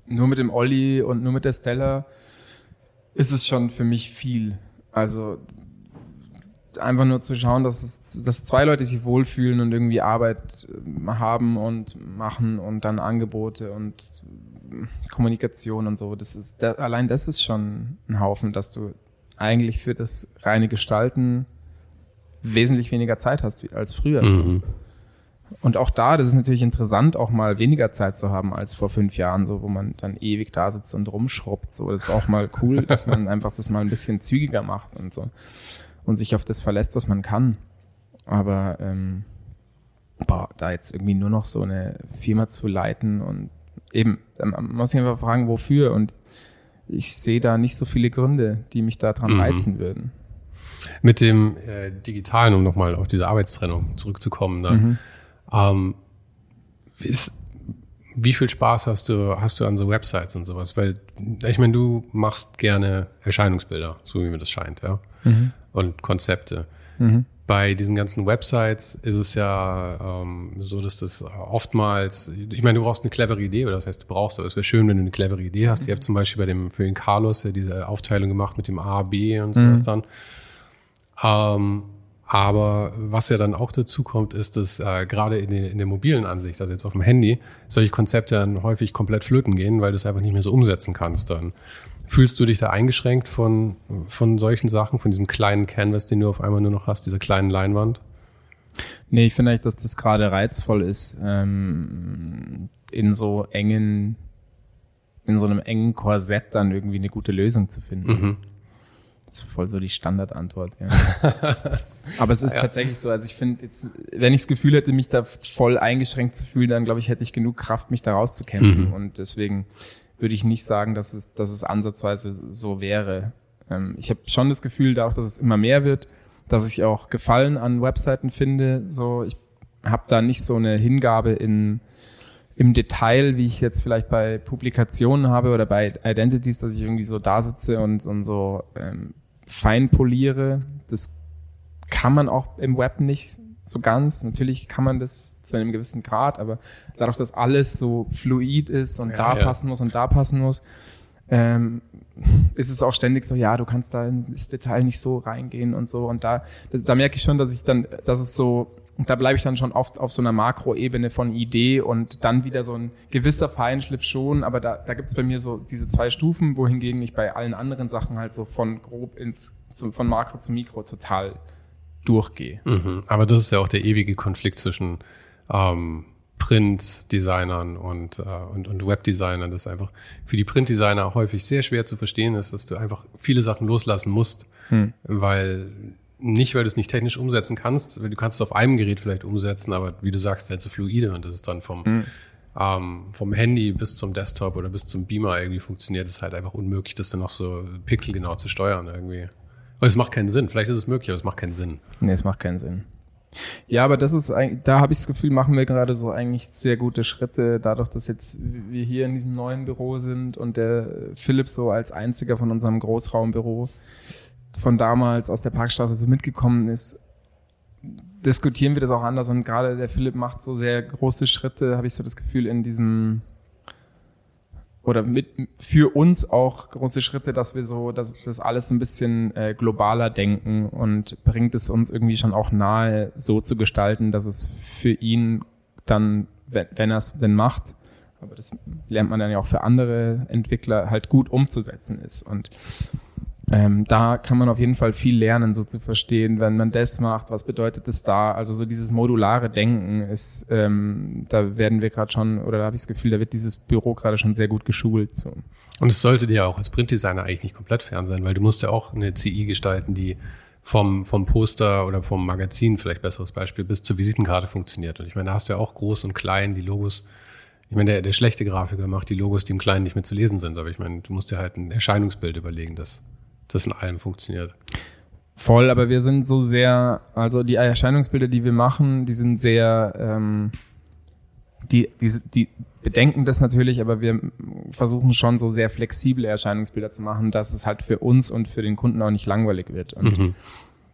nur mit dem Olli und nur mit der Stella ist es schon für mich viel. Also einfach nur zu schauen, dass, es, dass zwei Leute sich wohlfühlen und irgendwie Arbeit äh, haben und machen und dann Angebote und Kommunikation und so. Das ist allein das ist schon ein Haufen, dass du eigentlich für das reine Gestalten wesentlich weniger Zeit hast als früher. Mhm. Und auch da, das ist natürlich interessant, auch mal weniger Zeit zu haben als vor fünf Jahren, so wo man dann ewig da sitzt und rumschrubbt. So, das ist auch mal cool, dass man einfach das mal ein bisschen zügiger macht und so und sich auf das verlässt, was man kann. Aber ähm, boah, da jetzt irgendwie nur noch so eine Firma zu leiten und eben, man muss sich einfach fragen, wofür und ich sehe da nicht so viele Gründe, die mich daran mhm. reizen würden. Mit dem äh, Digitalen, um nochmal auf diese Arbeitstrennung zurückzukommen, dann, mhm. Ähm, ist, wie viel Spaß hast du, hast du an so Websites und sowas? Weil, ich meine, du machst gerne Erscheinungsbilder, so wie mir das scheint, ja. Mhm. Und Konzepte. Mhm bei diesen ganzen Websites ist es ja ähm, so, dass das oftmals, ich meine, du brauchst eine clevere Idee, oder das heißt, du brauchst, aber es wäre schön, wenn du eine clevere Idee hast. Mhm. Ihr habt zum Beispiel bei dem, für den Carlos ja diese Aufteilung gemacht mit dem A, B und sowas mhm. dann. Ähm, aber was ja dann auch dazu kommt, ist, dass äh, gerade in, in der mobilen Ansicht, also jetzt auf dem Handy, solche Konzepte dann häufig komplett flöten gehen, weil du es einfach nicht mehr so umsetzen kannst dann. Fühlst du dich da eingeschränkt von, von solchen Sachen, von diesem kleinen Canvas, den du auf einmal nur noch hast, dieser kleinen Leinwand? Nee, ich finde eigentlich, dass das gerade reizvoll ist, ähm, in so engen, in so einem engen Korsett dann irgendwie eine gute Lösung zu finden. Mhm. Das ist voll so die Standardantwort. Ja. Aber es ist ja. tatsächlich so, also ich finde jetzt, wenn ich das Gefühl hätte, mich da voll eingeschränkt zu fühlen, dann glaube ich, hätte ich genug Kraft, mich da rauszukämpfen. Mhm. Und deswegen würde ich nicht sagen, dass es, dass es ansatzweise so wäre. Ähm, ich habe schon das Gefühl, dadurch, dass es immer mehr wird, dass ich auch Gefallen an Webseiten finde. So, ich habe da nicht so eine Hingabe in im Detail, wie ich jetzt vielleicht bei Publikationen habe oder bei Identities, dass ich irgendwie so da sitze und, und so ähm, fein poliere. Das kann man auch im Web nicht so ganz. Natürlich kann man das zu einem gewissen Grad, aber dadurch, dass alles so fluid ist und ja, da ja. passen muss und da passen muss, ähm, ist es auch ständig so, ja, du kannst da ins Detail nicht so reingehen und so. Und da, da, da merke ich schon, dass ich dann, dass es so, und da bleibe ich dann schon oft auf so einer Makroebene von Idee und dann wieder so ein gewisser Feinschliff schon, aber da, da gibt es bei mir so diese zwei Stufen, wohingegen ich bei allen anderen Sachen halt so von grob ins, von Makro zu Mikro total durchgehe. Mhm. Aber das ist ja auch der ewige Konflikt zwischen ähm, Print-Designern und, äh, und, und Web-Designern, das einfach für die Print-Designer häufig sehr schwer zu verstehen ist, dass du einfach viele Sachen loslassen musst, hm. weil nicht, weil du es nicht technisch umsetzen kannst, weil du kannst es auf einem Gerät vielleicht umsetzen, aber wie du sagst, halt so fluide und das ist dann vom, hm. ähm, vom Handy bis zum Desktop oder bis zum Beamer irgendwie funktioniert, ist halt einfach unmöglich, das dann noch so pixelgenau zu steuern irgendwie. Aber es macht keinen Sinn. Vielleicht ist es möglich, aber es macht keinen Sinn. Nee, es macht keinen Sinn. Ja, aber das ist eigentlich, da habe ich das Gefühl, machen wir gerade so eigentlich sehr gute Schritte, dadurch, dass jetzt wir hier in diesem neuen Büro sind und der Philipp so als einziger von unserem Großraumbüro von damals aus der Parkstraße so mitgekommen ist, diskutieren wir das auch anders. Und gerade der Philipp macht so sehr große Schritte, habe ich so das Gefühl, in diesem oder mit für uns auch große Schritte, dass wir so, dass das alles ein bisschen äh, globaler denken und bringt es uns irgendwie schon auch nahe, so zu gestalten, dass es für ihn dann, wenn, wenn er es denn macht, aber das lernt man dann ja auch für andere Entwickler halt gut umzusetzen ist. Und ähm, da kann man auf jeden Fall viel lernen, so zu verstehen, wenn man das macht, was bedeutet das da? Also so dieses modulare Denken ist, ähm, da werden wir gerade schon, oder da habe ich das Gefühl, da wird dieses Büro gerade schon sehr gut geschult. So. Und es sollte dir auch als Printdesigner eigentlich nicht komplett fern sein, weil du musst ja auch eine CI gestalten, die vom, vom Poster oder vom Magazin, vielleicht besseres Beispiel, bis zur Visitenkarte funktioniert. Und ich meine, da hast du ja auch groß und klein die Logos. Ich meine, der, der schlechte Grafiker macht die Logos, die im Kleinen nicht mehr zu lesen sind. Aber ich meine, du musst dir halt ein Erscheinungsbild überlegen, das das in allem funktioniert. Voll, aber wir sind so sehr, also die Erscheinungsbilder, die wir machen, die sind sehr, ähm, die, die, die bedenken das natürlich, aber wir versuchen schon so sehr flexible Erscheinungsbilder zu machen, dass es halt für uns und für den Kunden auch nicht langweilig wird. Und mhm.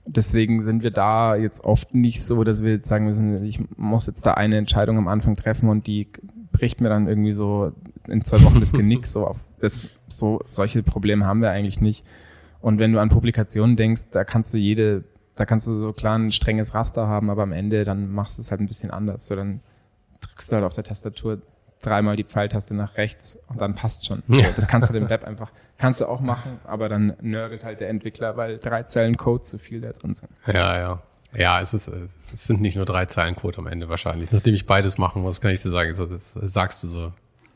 deswegen sind wir da jetzt oft nicht so, dass wir jetzt sagen müssen, ich muss jetzt da eine Entscheidung am Anfang treffen und die bricht mir dann irgendwie so in zwei Wochen das Genick. so auf das, so solche Probleme haben wir eigentlich nicht. Und wenn du an Publikationen denkst, da kannst du jede, da kannst du so klar ein strenges Raster haben, aber am Ende dann machst du es halt ein bisschen anders. So dann drückst du halt auf der Tastatur dreimal die Pfeiltaste nach rechts und dann passt schon. So, das kannst du halt im Web einfach, kannst du auch machen, aber dann nörgelt halt der Entwickler, weil drei Zeilen Code zu viel da drin sind. Ja, ja. Ja, es, ist, es sind nicht nur drei Zeilen Code am Ende wahrscheinlich. Nachdem ich beides machen muss, kann ich dir sagen, das, sagst du so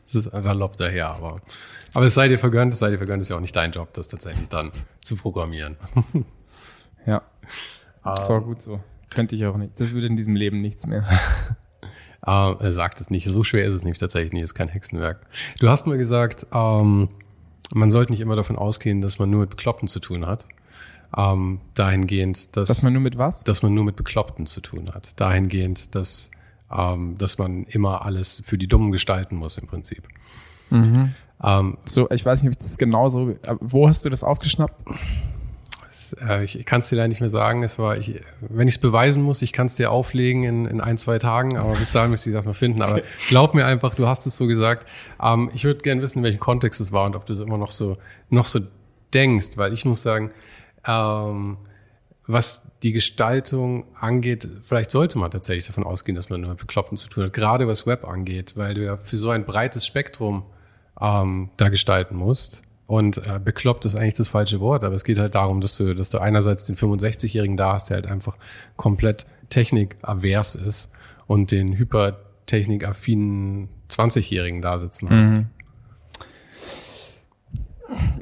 salopp daher, aber, aber es sei dir vergönnt, es sei dir vergönnt, ist ja auch nicht dein Job, das tatsächlich dann zu programmieren. Ja. Das war gut so. Könnte ich auch nicht. Das würde in diesem Leben nichts mehr. Uh, er sagt es nicht. So schwer ist es nämlich tatsächlich nicht. Es ist kein Hexenwerk. Du hast mal gesagt, ähm, man sollte nicht immer davon ausgehen, dass man nur mit Bekloppten zu tun hat. Ähm, dahingehend, dass, Dass man nur mit was? dass man nur mit Bekloppten zu tun hat. Dahingehend, dass, ähm, dass man immer alles für die Dummen gestalten muss im Prinzip. Ähm, So, ich weiß nicht, ob ich das genauso, aber wo hast du das aufgeschnappt? Äh, Ich kann es dir leider nicht mehr sagen. Es war, ich, wenn ich es beweisen muss, ich kann es dir auflegen in, in ein, zwei Tagen, aber bis dahin müsste ich das mal finden. Aber glaub mir einfach, du hast es so gesagt. Ähm, ich würde gerne wissen, in welchem Kontext es war und ob du es immer noch so, noch so denkst, weil ich muss sagen, ähm, was die Gestaltung angeht, vielleicht sollte man tatsächlich davon ausgehen, dass man nur mit Bekloppten zu tun hat, gerade was Web angeht, weil du ja für so ein breites Spektrum ähm, da gestalten musst. Und äh, bekloppt ist eigentlich das falsche Wort, aber es geht halt darum, dass du, dass du einerseits den 65-Jährigen da hast, der halt einfach komplett technikavers ist und den hypertechnikaffinen 20-Jährigen da sitzen hast.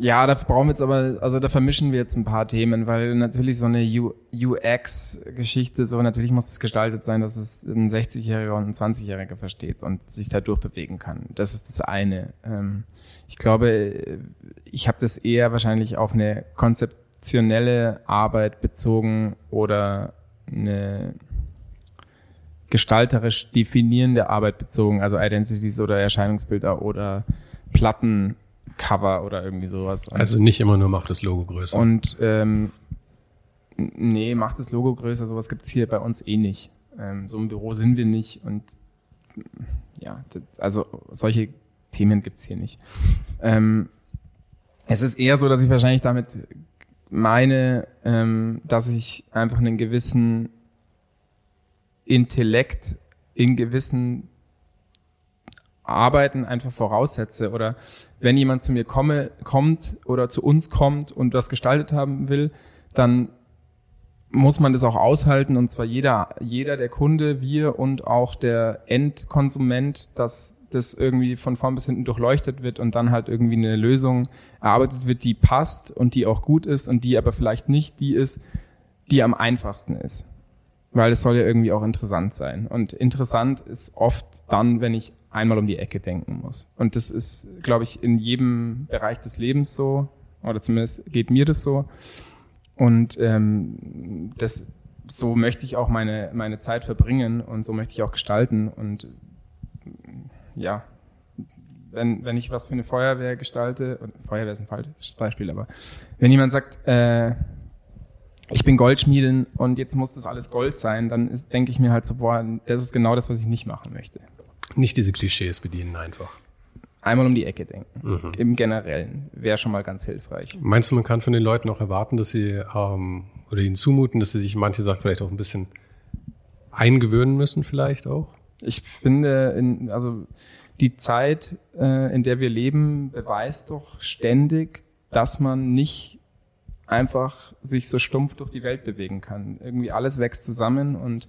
Ja, da brauchen wir jetzt aber, also da vermischen wir jetzt ein paar Themen, weil natürlich so eine UX-Geschichte, so natürlich muss es gestaltet sein, dass es ein 60-Jähriger und ein 20-Jähriger versteht und sich da durchbewegen kann. Das ist das eine. Ähm, Ich glaube, ich habe das eher wahrscheinlich auf eine konzeptionelle Arbeit bezogen oder eine gestalterisch definierende Arbeit bezogen, also Identities oder Erscheinungsbilder oder Plattencover oder irgendwie sowas. Und Also nicht immer nur macht das Logo größer. und ähm, nee, macht das Logo größer, sowas gibt's hier bei uns eh nicht. Ähm, so ein Büro sind wir nicht und mm, ja, also solche Themen gibt's hier nicht. Ähm, es ist eher so, dass ich wahrscheinlich damit meine, ähm, dass ich einfach einen gewissen Intellekt in gewissen Arbeiten einfach voraussetze oder wenn jemand zu mir komme, kommt oder zu uns kommt und das gestaltet haben will, dann muss man das auch aushalten und zwar jeder, jeder der Kunde, wir und auch der Endkonsument, dass das irgendwie von vorn bis hinten durchleuchtet wird und dann halt irgendwie eine Lösung erarbeitet wird, die passt und die auch gut ist und die aber vielleicht nicht die ist, die am einfachsten ist. Weil es soll ja irgendwie auch interessant sein. Und interessant ist oft dann, wenn ich einmal um die Ecke denken muss. Und das ist, glaube ich, in jedem Bereich des Lebens so, oder zumindest geht mir das so. Und ähm, das, so möchte ich auch meine, meine Zeit verbringen und so möchte ich auch gestalten. Und ja, wenn, wenn ich was für eine Feuerwehr gestalte, Feuerwehr ist ein falsches Beispiel, aber wenn jemand sagt, äh, ich bin Goldschmieden und jetzt muss das alles Gold sein, dann ist, denke ich mir halt so, boah, das ist genau das, was ich nicht machen möchte. Nicht diese Klischees bedienen einfach. Einmal um die Ecke denken. Im Generellen wäre schon mal ganz hilfreich. Meinst du, man kann von den Leuten auch erwarten, dass sie ähm, oder ihnen zumuten, dass sie sich manche Sachen vielleicht auch ein bisschen eingewöhnen müssen, vielleicht auch? Ich finde, in, also die Zeit, äh, in der wir leben, beweist doch ständig, dass man nicht einfach sich so stumpf durch die Welt bewegen kann. Irgendwie alles wächst zusammen und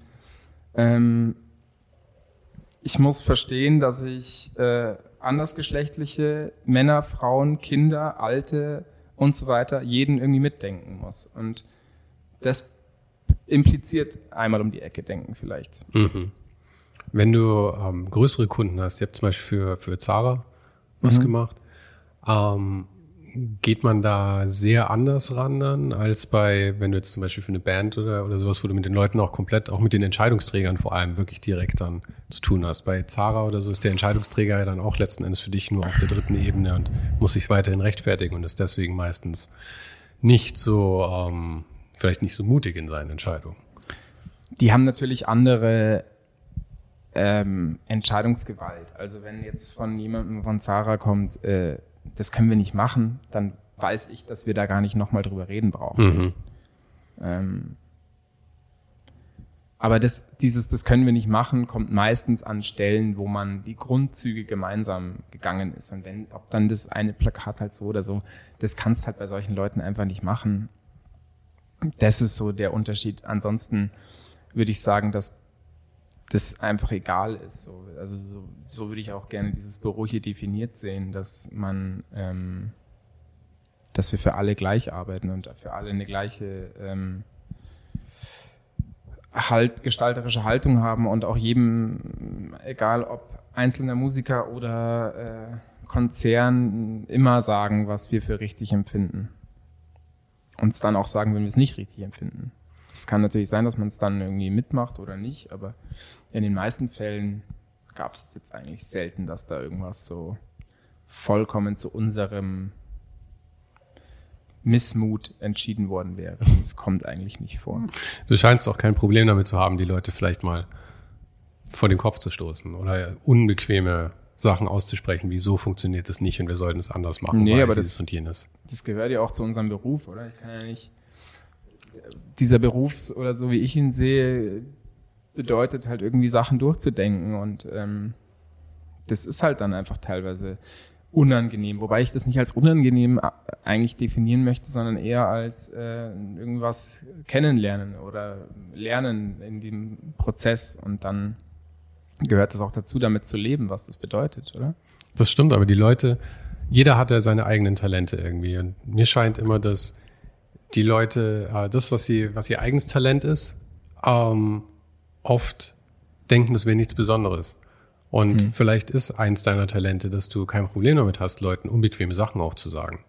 ähm, ich muss verstehen, dass ich äh, andersgeschlechtliche Männer, Frauen, Kinder, Alte und so weiter jeden irgendwie mitdenken muss. Und das impliziert einmal um die Ecke denken vielleicht. Wenn du ähm, größere Kunden hast, ihr habt zum Beispiel für, für Zara was gemacht, ähm, geht man da sehr anders ran dann, als bei, wenn du jetzt zum Beispiel für eine Band oder, oder sowas, wo du mit den Leuten auch komplett, auch mit den Entscheidungsträgern vor allem wirklich direkt dann zu tun hast. Bei Zara oder so ist der Entscheidungsträger ja dann auch letzten Endes für dich nur auf der dritten Ebene und muss sich weiterhin rechtfertigen und ist deswegen meistens nicht so, ähm, vielleicht nicht so mutig in seinen Entscheidungen. die haben natürlich andere ähm, Entscheidungsgewalt. Also wenn jetzt von jemandem von Zara kommt, äh, das können wir nicht machen, dann weiß ich, dass wir da gar nicht nochmal drüber reden brauchen. Ähm, aber das, dieses, das können wir nicht machen, kommt meistens an Stellen, wo man die Grundzüge gemeinsam gegangen ist. Und wenn, ob dann das eine Plakat halt so oder so, das kannst halt bei solchen Leuten einfach nicht machen. Das ist so der Unterschied. Ansonsten würde ich sagen, dass das einfach egal ist. So, also so, so würde ich auch gerne dieses Büro hier definiert sehen, dass man, ähm, dass wir für alle gleich arbeiten und für alle eine gleiche ähm, halt gestalterische Haltung haben und auch jedem, egal ob einzelner Musiker oder äh, Konzern, immer sagen, was wir für richtig empfinden. Uns dann auch sagen, wenn wir es nicht richtig empfinden. Es kann natürlich sein, dass man es dann irgendwie mitmacht oder nicht, aber in den meisten Fällen gab es jetzt eigentlich selten, dass da irgendwas so vollkommen zu unserem Missmut entschieden worden wäre. Das kommt eigentlich nicht vor. Du scheinst auch kein Problem damit zu haben, die Leute vielleicht mal vor den Kopf zu stoßen oder unbequeme Sachen auszusprechen, wie so funktioniert das nicht und wir sollten es anders machen. Nee, aber das, und jenes. das gehört ja auch zu unserem Beruf, oder? Ich kann ja nicht, dieser Beruf oder so wie ich ihn sehe, bedeutet halt irgendwie Sachen durchzudenken und ähm, das ist halt dann einfach teilweise unangenehm, wobei ich das nicht als unangenehm eigentlich definieren möchte, sondern eher als äh, irgendwas kennenlernen oder lernen in dem Prozess. Und dann gehört es auch dazu, damit zu leben, was das bedeutet, oder? Das stimmt, aber die Leute, jeder hat ja seine eigenen Talente irgendwie. Und mir scheint immer, dass die Leute äh, das, was sie, was ihr eigenes Talent ist, ähm, oft denken, das wäre nichts Besonderes. Und hm. vielleicht ist eins deiner Talente, dass du kein Problem damit hast, Leuten unbequeme Sachen auch zu sagen.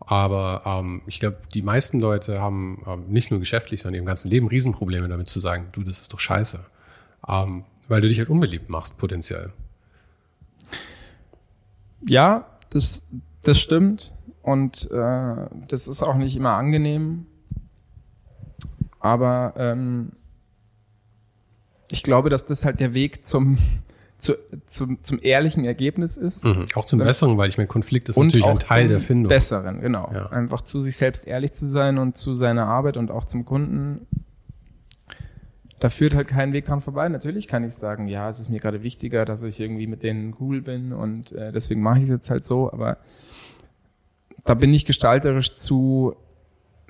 Aber ähm, ich glaube, die meisten Leute haben ähm, nicht nur geschäftlich, sondern im ganzen Leben Riesenprobleme damit zu sagen, du, das ist doch scheiße. Ähm, weil du dich halt unbeliebt machst, potenziell. Ja, das, das stimmt. Und äh, das ist auch nicht immer angenehm. Aber ähm, ich glaube, dass das halt der Weg zum zu, zum, zum ehrlichen Ergebnis ist. Mhm. Auch zum Besseren, weil ich meine, Konflikt ist natürlich ein Teil der Findung. Besseren, genau. Ja. Einfach zu sich selbst ehrlich zu sein und zu seiner Arbeit und auch zum Kunden. Da führt halt kein Weg dran vorbei. Natürlich kann ich sagen, ja, es ist mir gerade wichtiger, dass ich irgendwie mit denen cool bin und äh, deswegen mache ich es jetzt halt so, aber da bin ich gestalterisch zu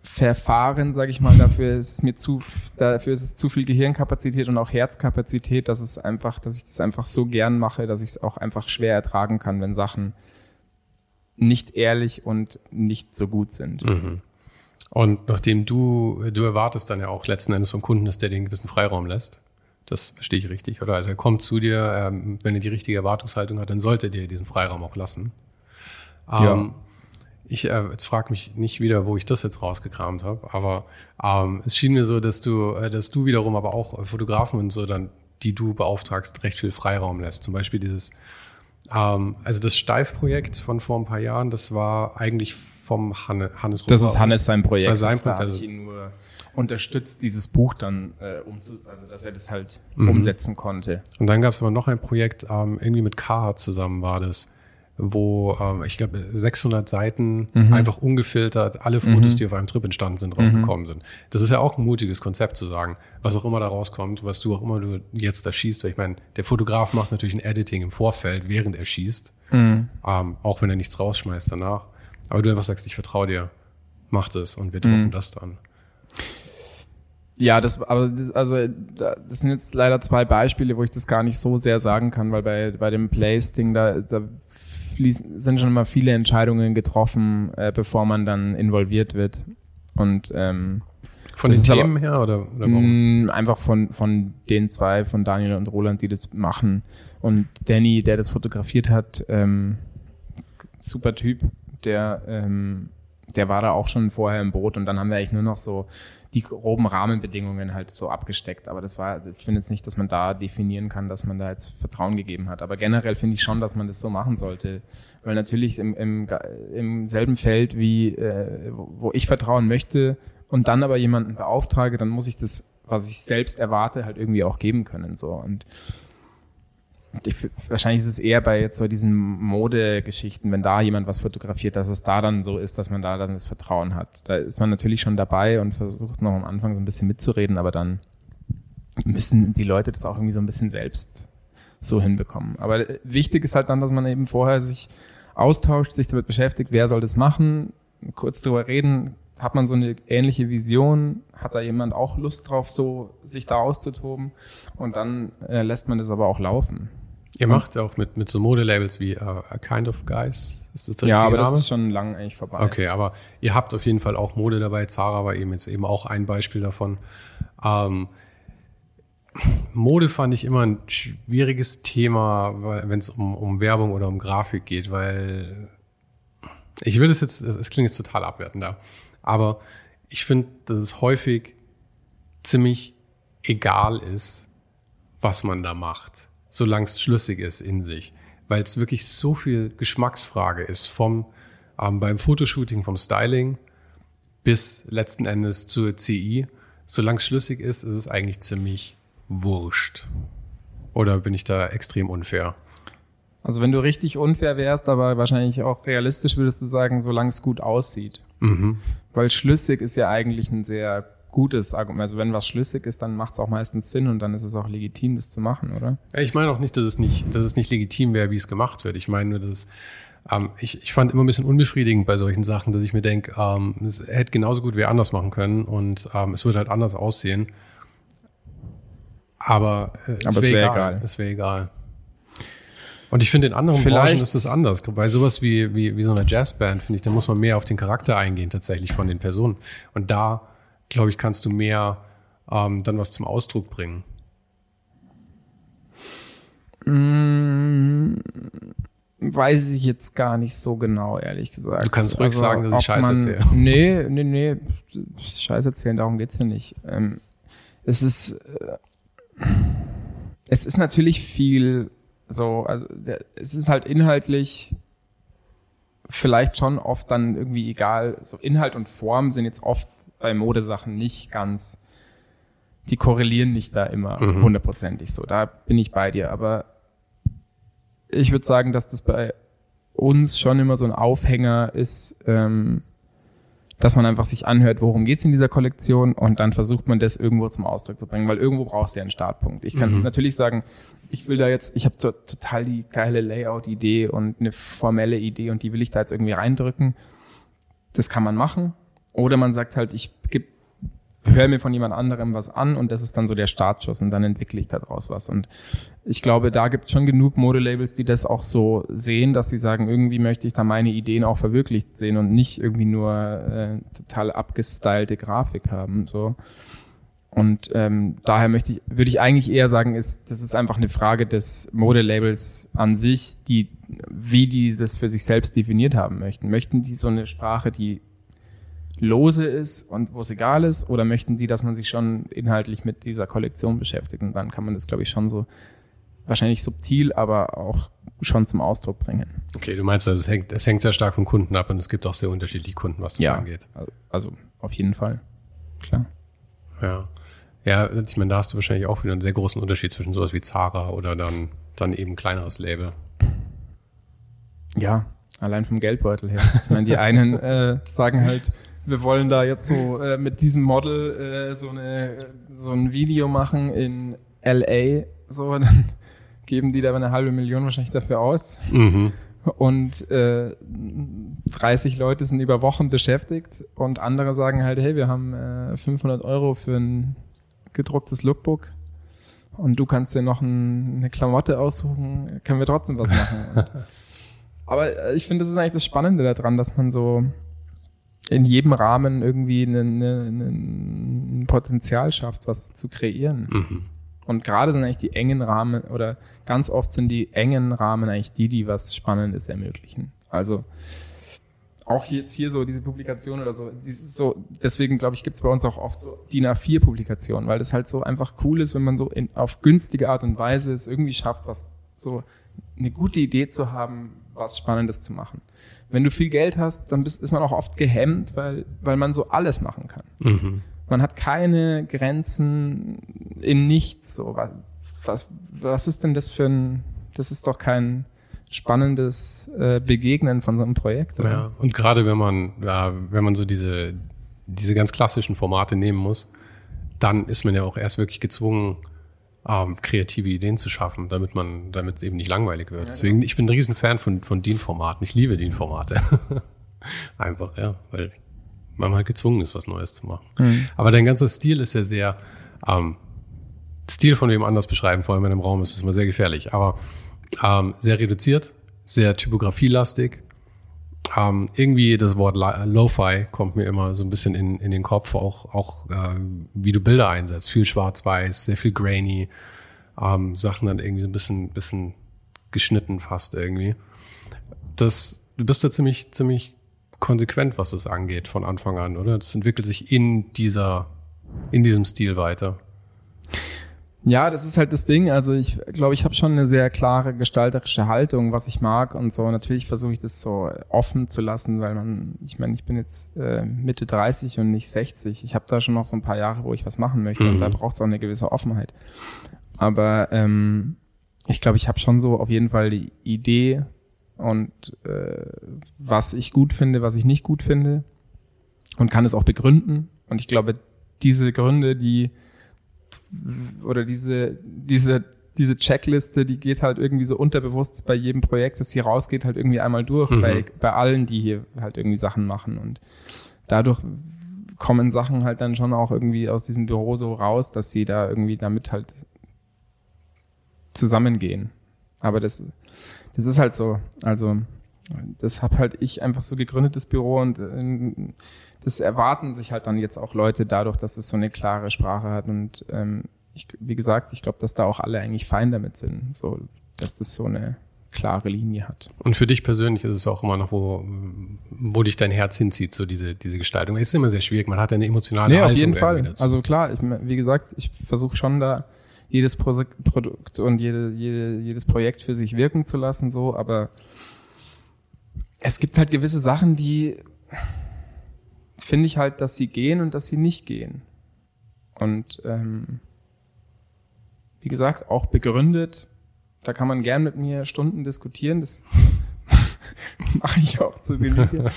Verfahren, sage ich mal, dafür ist es mir zu, dafür ist es zu viel Gehirnkapazität und auch Herzkapazität, dass es einfach, dass ich das einfach so gern mache, dass ich es auch einfach schwer ertragen kann, wenn Sachen nicht ehrlich und nicht so gut sind. Mhm. Und nachdem du, du erwartest dann ja auch letzten Endes vom Kunden, dass der den gewissen Freiraum lässt. Das verstehe ich richtig, oder? Also er kommt zu dir, ähm, wenn er die richtige Erwartungshaltung hat, dann sollte er dir diesen Freiraum auch lassen. Ja. Ähm, ich äh, jetzt frag mich nicht wieder, wo ich das jetzt rausgekramt habe, aber ähm, es schien mir so, dass du, äh, dass du wiederum aber auch äh, Fotografen und so dann, die du beauftragst, recht viel Freiraum lässt. Zum Beispiel dieses, ähm, also das Steif-Projekt von vor ein paar Jahren, das war eigentlich vom Hanne, Hannes Roper. Das ist Hannes sein Projekt. Das war sein Projekt. Also, nur unterstützt, dieses Buch dann, äh, um zu, also dass er das halt mhm. umsetzen konnte. Und dann gab es aber noch ein Projekt, ähm, irgendwie mit Carhartt zusammen war das wo ähm, ich glaube 600 Seiten mhm. einfach ungefiltert alle Fotos, mhm. die auf einem Trip entstanden sind, draufgekommen mhm. sind. Das ist ja auch ein mutiges Konzept zu sagen, was auch immer da rauskommt, was du auch immer du jetzt da schießt. Weil ich meine, der Fotograf macht natürlich ein Editing im Vorfeld, während er schießt, mhm. ähm, auch wenn er nichts rausschmeißt danach. Aber du einfach sagst, ich vertraue dir, mach das und wir drucken mhm. das dann. Ja, das, aber also das sind jetzt leider zwei Beispiele, wo ich das gar nicht so sehr sagen kann, weil bei bei dem Place-Ding da, da sind schon mal viele Entscheidungen getroffen, äh, bevor man dann involviert wird. Und ähm, von den Themen aber, her oder, oder warum? Mh, einfach von von den zwei, von Daniel und Roland, die das machen. Und Danny, der das fotografiert hat, ähm, super Typ, der ähm, der war da auch schon vorher im Boot und dann haben wir eigentlich nur noch so die groben Rahmenbedingungen halt so abgesteckt. Aber das war, ich finde jetzt nicht, dass man da definieren kann, dass man da jetzt Vertrauen gegeben hat. Aber generell finde ich schon, dass man das so machen sollte. Weil natürlich im, im, im selben Feld wie, äh, wo ich vertrauen möchte und dann aber jemanden beauftrage, dann muss ich das, was ich selbst erwarte, halt irgendwie auch geben können. So. Und ich, wahrscheinlich ist es eher bei jetzt so diesen Modegeschichten, wenn da jemand was fotografiert, dass es da dann so ist, dass man da dann das Vertrauen hat. Da ist man natürlich schon dabei und versucht noch am Anfang so ein bisschen mitzureden, aber dann müssen die Leute das auch irgendwie so ein bisschen selbst so hinbekommen. Aber wichtig ist halt dann, dass man eben vorher sich austauscht, sich damit beschäftigt, wer soll das machen, kurz drüber reden, hat man so eine ähnliche Vision, hat da jemand auch Lust drauf, so sich da auszutoben und dann äh, lässt man das aber auch laufen. Ihr macht auch mit, mit so Modelabels wie uh, A Kind of Guys. Ist das der Ja, aber Name? das ist schon lang eigentlich vorbei. Okay, aber ihr habt auf jeden Fall auch Mode dabei. Zara war eben jetzt eben auch ein Beispiel davon. Ähm, Mode fand ich immer ein schwieriges Thema, wenn es um, um Werbung oder um Grafik geht, weil ich will das jetzt, es klingt jetzt total abwertend da, aber ich finde, dass es häufig ziemlich egal ist, was man da macht, solange es schlüssig ist in sich, weil es wirklich so viel Geschmacksfrage ist vom ähm, beim Fotoshooting vom Styling bis letzten Endes zur CI. Solange es schlüssig ist, ist es eigentlich ziemlich wurscht. Oder bin ich da extrem unfair? Also wenn du richtig unfair wärst, aber wahrscheinlich auch realistisch, würdest du sagen, solange es gut aussieht. Mhm. Weil schlüssig ist ja eigentlich ein sehr gutes Argument. Also wenn was schlüssig ist, dann macht es auch meistens Sinn und dann ist es auch legitim, das zu machen, oder? Ich meine auch nicht, dass es nicht, dass es nicht legitim wäre, wie es gemacht wird. Ich meine nur, dass es, ähm, ich, ich fand immer ein bisschen unbefriedigend bei solchen Sachen, dass ich mir denke, ähm, es hätte genauso gut wer anders machen können und ähm, es wird halt anders aussehen. Aber, äh, Aber es wäre wär egal. Es wäre egal. Und ich finde, in anderen Vielleicht Branchen ist es anders. Bei sowas wie, wie, wie so einer Jazzband, finde ich, da muss man mehr auf den Charakter eingehen, tatsächlich von den Personen. Und da, glaube ich, kannst du mehr ähm, dann was zum Ausdruck bringen. Mmh, weiß ich jetzt gar nicht so genau, ehrlich gesagt. Du kannst ruhig also, sagen, dass ich Scheiß erzähle. Nee, nee, nee. Scheiß erzählen, darum geht's ja nicht. Ähm, es ist, äh, es ist natürlich viel so, also es ist halt inhaltlich vielleicht schon oft dann irgendwie egal. So Inhalt und Form sind jetzt oft bei Modesachen nicht ganz, die korrelieren nicht da immer mhm. hundertprozentig so. Da bin ich bei dir. Aber ich würde sagen, dass das bei uns schon immer so ein Aufhänger ist, ähm, dass man einfach sich anhört, worum geht's in dieser Kollektion und dann versucht man das irgendwo zum Ausdruck zu bringen, weil irgendwo brauchst du ja einen Startpunkt. Ich kann mhm. natürlich sagen, ich will da jetzt, ich habe so total die geile Layout-Idee und eine formelle Idee und die will ich da jetzt irgendwie reindrücken. Das kann man machen. Oder man sagt halt, ich höre mir von jemand anderem was an und das ist dann so der Startschuss und dann entwickle ich daraus was. Und ich glaube, da gibt es schon genug Modelabels, die das auch so sehen, dass sie sagen, irgendwie möchte ich da meine Ideen auch verwirklicht sehen und nicht irgendwie nur äh, total abgestylte Grafik haben. So. Und ähm, daher möchte ich, würde ich eigentlich eher sagen, ist, das ist einfach eine Frage des Modelabels an sich, die, wie die das für sich selbst definiert haben möchten. Möchten die so eine Sprache, die lose ist und wo es egal ist? Oder möchten die, dass man sich schon inhaltlich mit dieser Kollektion beschäftigt? Und dann kann man das, glaube ich, schon so wahrscheinlich subtil, aber auch schon zum Ausdruck bringen. Okay, du meinst, es hängt, es hängt sehr stark vom Kunden ab und es gibt auch sehr unterschiedliche Kunden, was das ja, angeht. Also auf jeden Fall. Klar. Ja. Ja, ich meine, da hast du wahrscheinlich auch wieder einen sehr großen Unterschied zwischen sowas wie Zara oder dann, dann eben kleineres Label. Ja, allein vom Geldbeutel her. Ich meine, die einen äh, sagen halt, wir wollen da jetzt so äh, mit diesem Model äh, so, eine, so ein Video machen in LA, so, dann geben die da eine halbe Million wahrscheinlich dafür aus. Mhm. Und äh, 30 Leute sind über Wochen beschäftigt und andere sagen halt, hey, wir haben äh, 500 Euro für ein gedrucktes Lookbook und du kannst dir noch ein, eine Klamotte aussuchen, können wir trotzdem was machen. aber äh, ich finde, das ist eigentlich das Spannende daran, dass man so in jedem Rahmen irgendwie ein Potenzial schafft, was zu kreieren. Mhm. Und gerade sind eigentlich die engen Rahmen oder ganz oft sind die engen Rahmen eigentlich die, die was Spannendes ermöglichen. Also auch jetzt hier so diese Publikation oder so, so, deswegen glaube ich, gibt es bei uns auch oft so DIN A4-Publikationen, weil das halt so einfach cool ist, wenn man so in, auf günstige Art und Weise es irgendwie schafft, was so eine gute Idee zu haben, was Spannendes zu machen wenn du viel Geld hast, dann bist, ist man auch oft gehemmt, weil, weil man so alles machen kann. Mhm. Man hat keine Grenzen in nichts. So, was, was ist denn das für ein, das ist doch kein spannendes äh, Begegnen von so einem Projekt. Oder? Ja, und gerade wenn man, ja, wenn man so diese, diese ganz klassischen Formate nehmen muss, dann ist man ja auch erst wirklich gezwungen, ähm, kreative Ideen zu schaffen, damit man, damit es eben nicht langweilig wird. Ja, Deswegen, genau. ich bin ein Riesenfan von, von DIN-Formaten. Ich liebe DIN-Formate. Einfach, ja, weil man halt gezwungen ist, was Neues zu machen. Mhm. Aber dein ganzer Stil ist ja sehr, ähm, Stil von wem anders beschreiben, vor allem in einem Raum, ist es immer sehr gefährlich. Aber ähm, sehr reduziert, sehr typografielastig. Ähm, irgendwie das Wort Lo-Fi kommt mir immer so ein bisschen in, in den Kopf, auch, auch äh, wie du Bilder einsetzt. Viel schwarz-weiß, sehr viel grainy, ähm, Sachen dann irgendwie so ein bisschen, bisschen geschnitten fast irgendwie. Das, du bist da ziemlich, ziemlich konsequent, was das angeht, von Anfang an, oder? Das entwickelt sich in dieser, in diesem Stil weiter. Ja, das ist halt das Ding. Also ich glaube, ich habe schon eine sehr klare gestalterische Haltung, was ich mag und so. Natürlich versuche ich das so offen zu lassen, weil man, ich meine, ich bin jetzt äh, Mitte 30 und nicht 60. Ich habe da schon noch so ein paar Jahre, wo ich was machen möchte mhm. und da mhm. braucht es auch eine gewisse Offenheit. Aber ähm, ich glaube, ich habe schon so auf jeden Fall die Idee und äh, was ich gut finde, was ich nicht gut finde und kann es auch begründen. Und ich glaube, diese Gründe, die oder diese, diese, diese Checkliste, die geht halt irgendwie so unterbewusst bei jedem Projekt, das hier rausgeht, halt irgendwie einmal durch, mhm. bei, bei allen, die hier halt irgendwie Sachen machen. Und dadurch kommen Sachen halt dann schon auch irgendwie aus diesem Büro so raus, dass sie da irgendwie damit halt zusammengehen. Aber das, das ist halt so. Also, das hab halt ich einfach so gegründetes Büro und äh, das erwarten sich halt dann jetzt auch Leute dadurch, dass es so eine klare Sprache hat. Und ähm, ich, wie gesagt, ich glaube, dass da auch alle eigentlich fein damit sind, so dass das so eine klare Linie hat. Und für dich persönlich ist es auch immer noch, wo, wo dich dein Herz hinzieht, so diese, diese Gestaltung. Es ist immer sehr schwierig, man hat eine emotionale nee, Haltung. auf jeden Fall. Dazu. Also klar, ich, wie gesagt, ich versuche schon da jedes Produkt und jede, jede, jedes Projekt für sich wirken zu lassen, so, aber es gibt halt gewisse Sachen, die finde ich halt, dass sie gehen und dass sie nicht gehen. Und ähm, wie gesagt, auch begründet. Da kann man gern mit mir Stunden diskutieren. Das mache ich auch zu Genüge.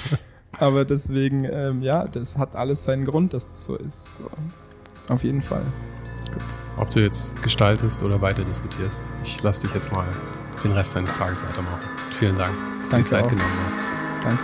Aber deswegen, ähm, ja, das hat alles seinen Grund, dass das so ist. So. Auf jeden Fall. Gut. Ob du jetzt gestaltest oder weiter diskutierst, ich lasse dich jetzt mal den Rest deines Tages weitermachen. Vielen Dank, dass du die Zeit auch. genommen hast. Danke.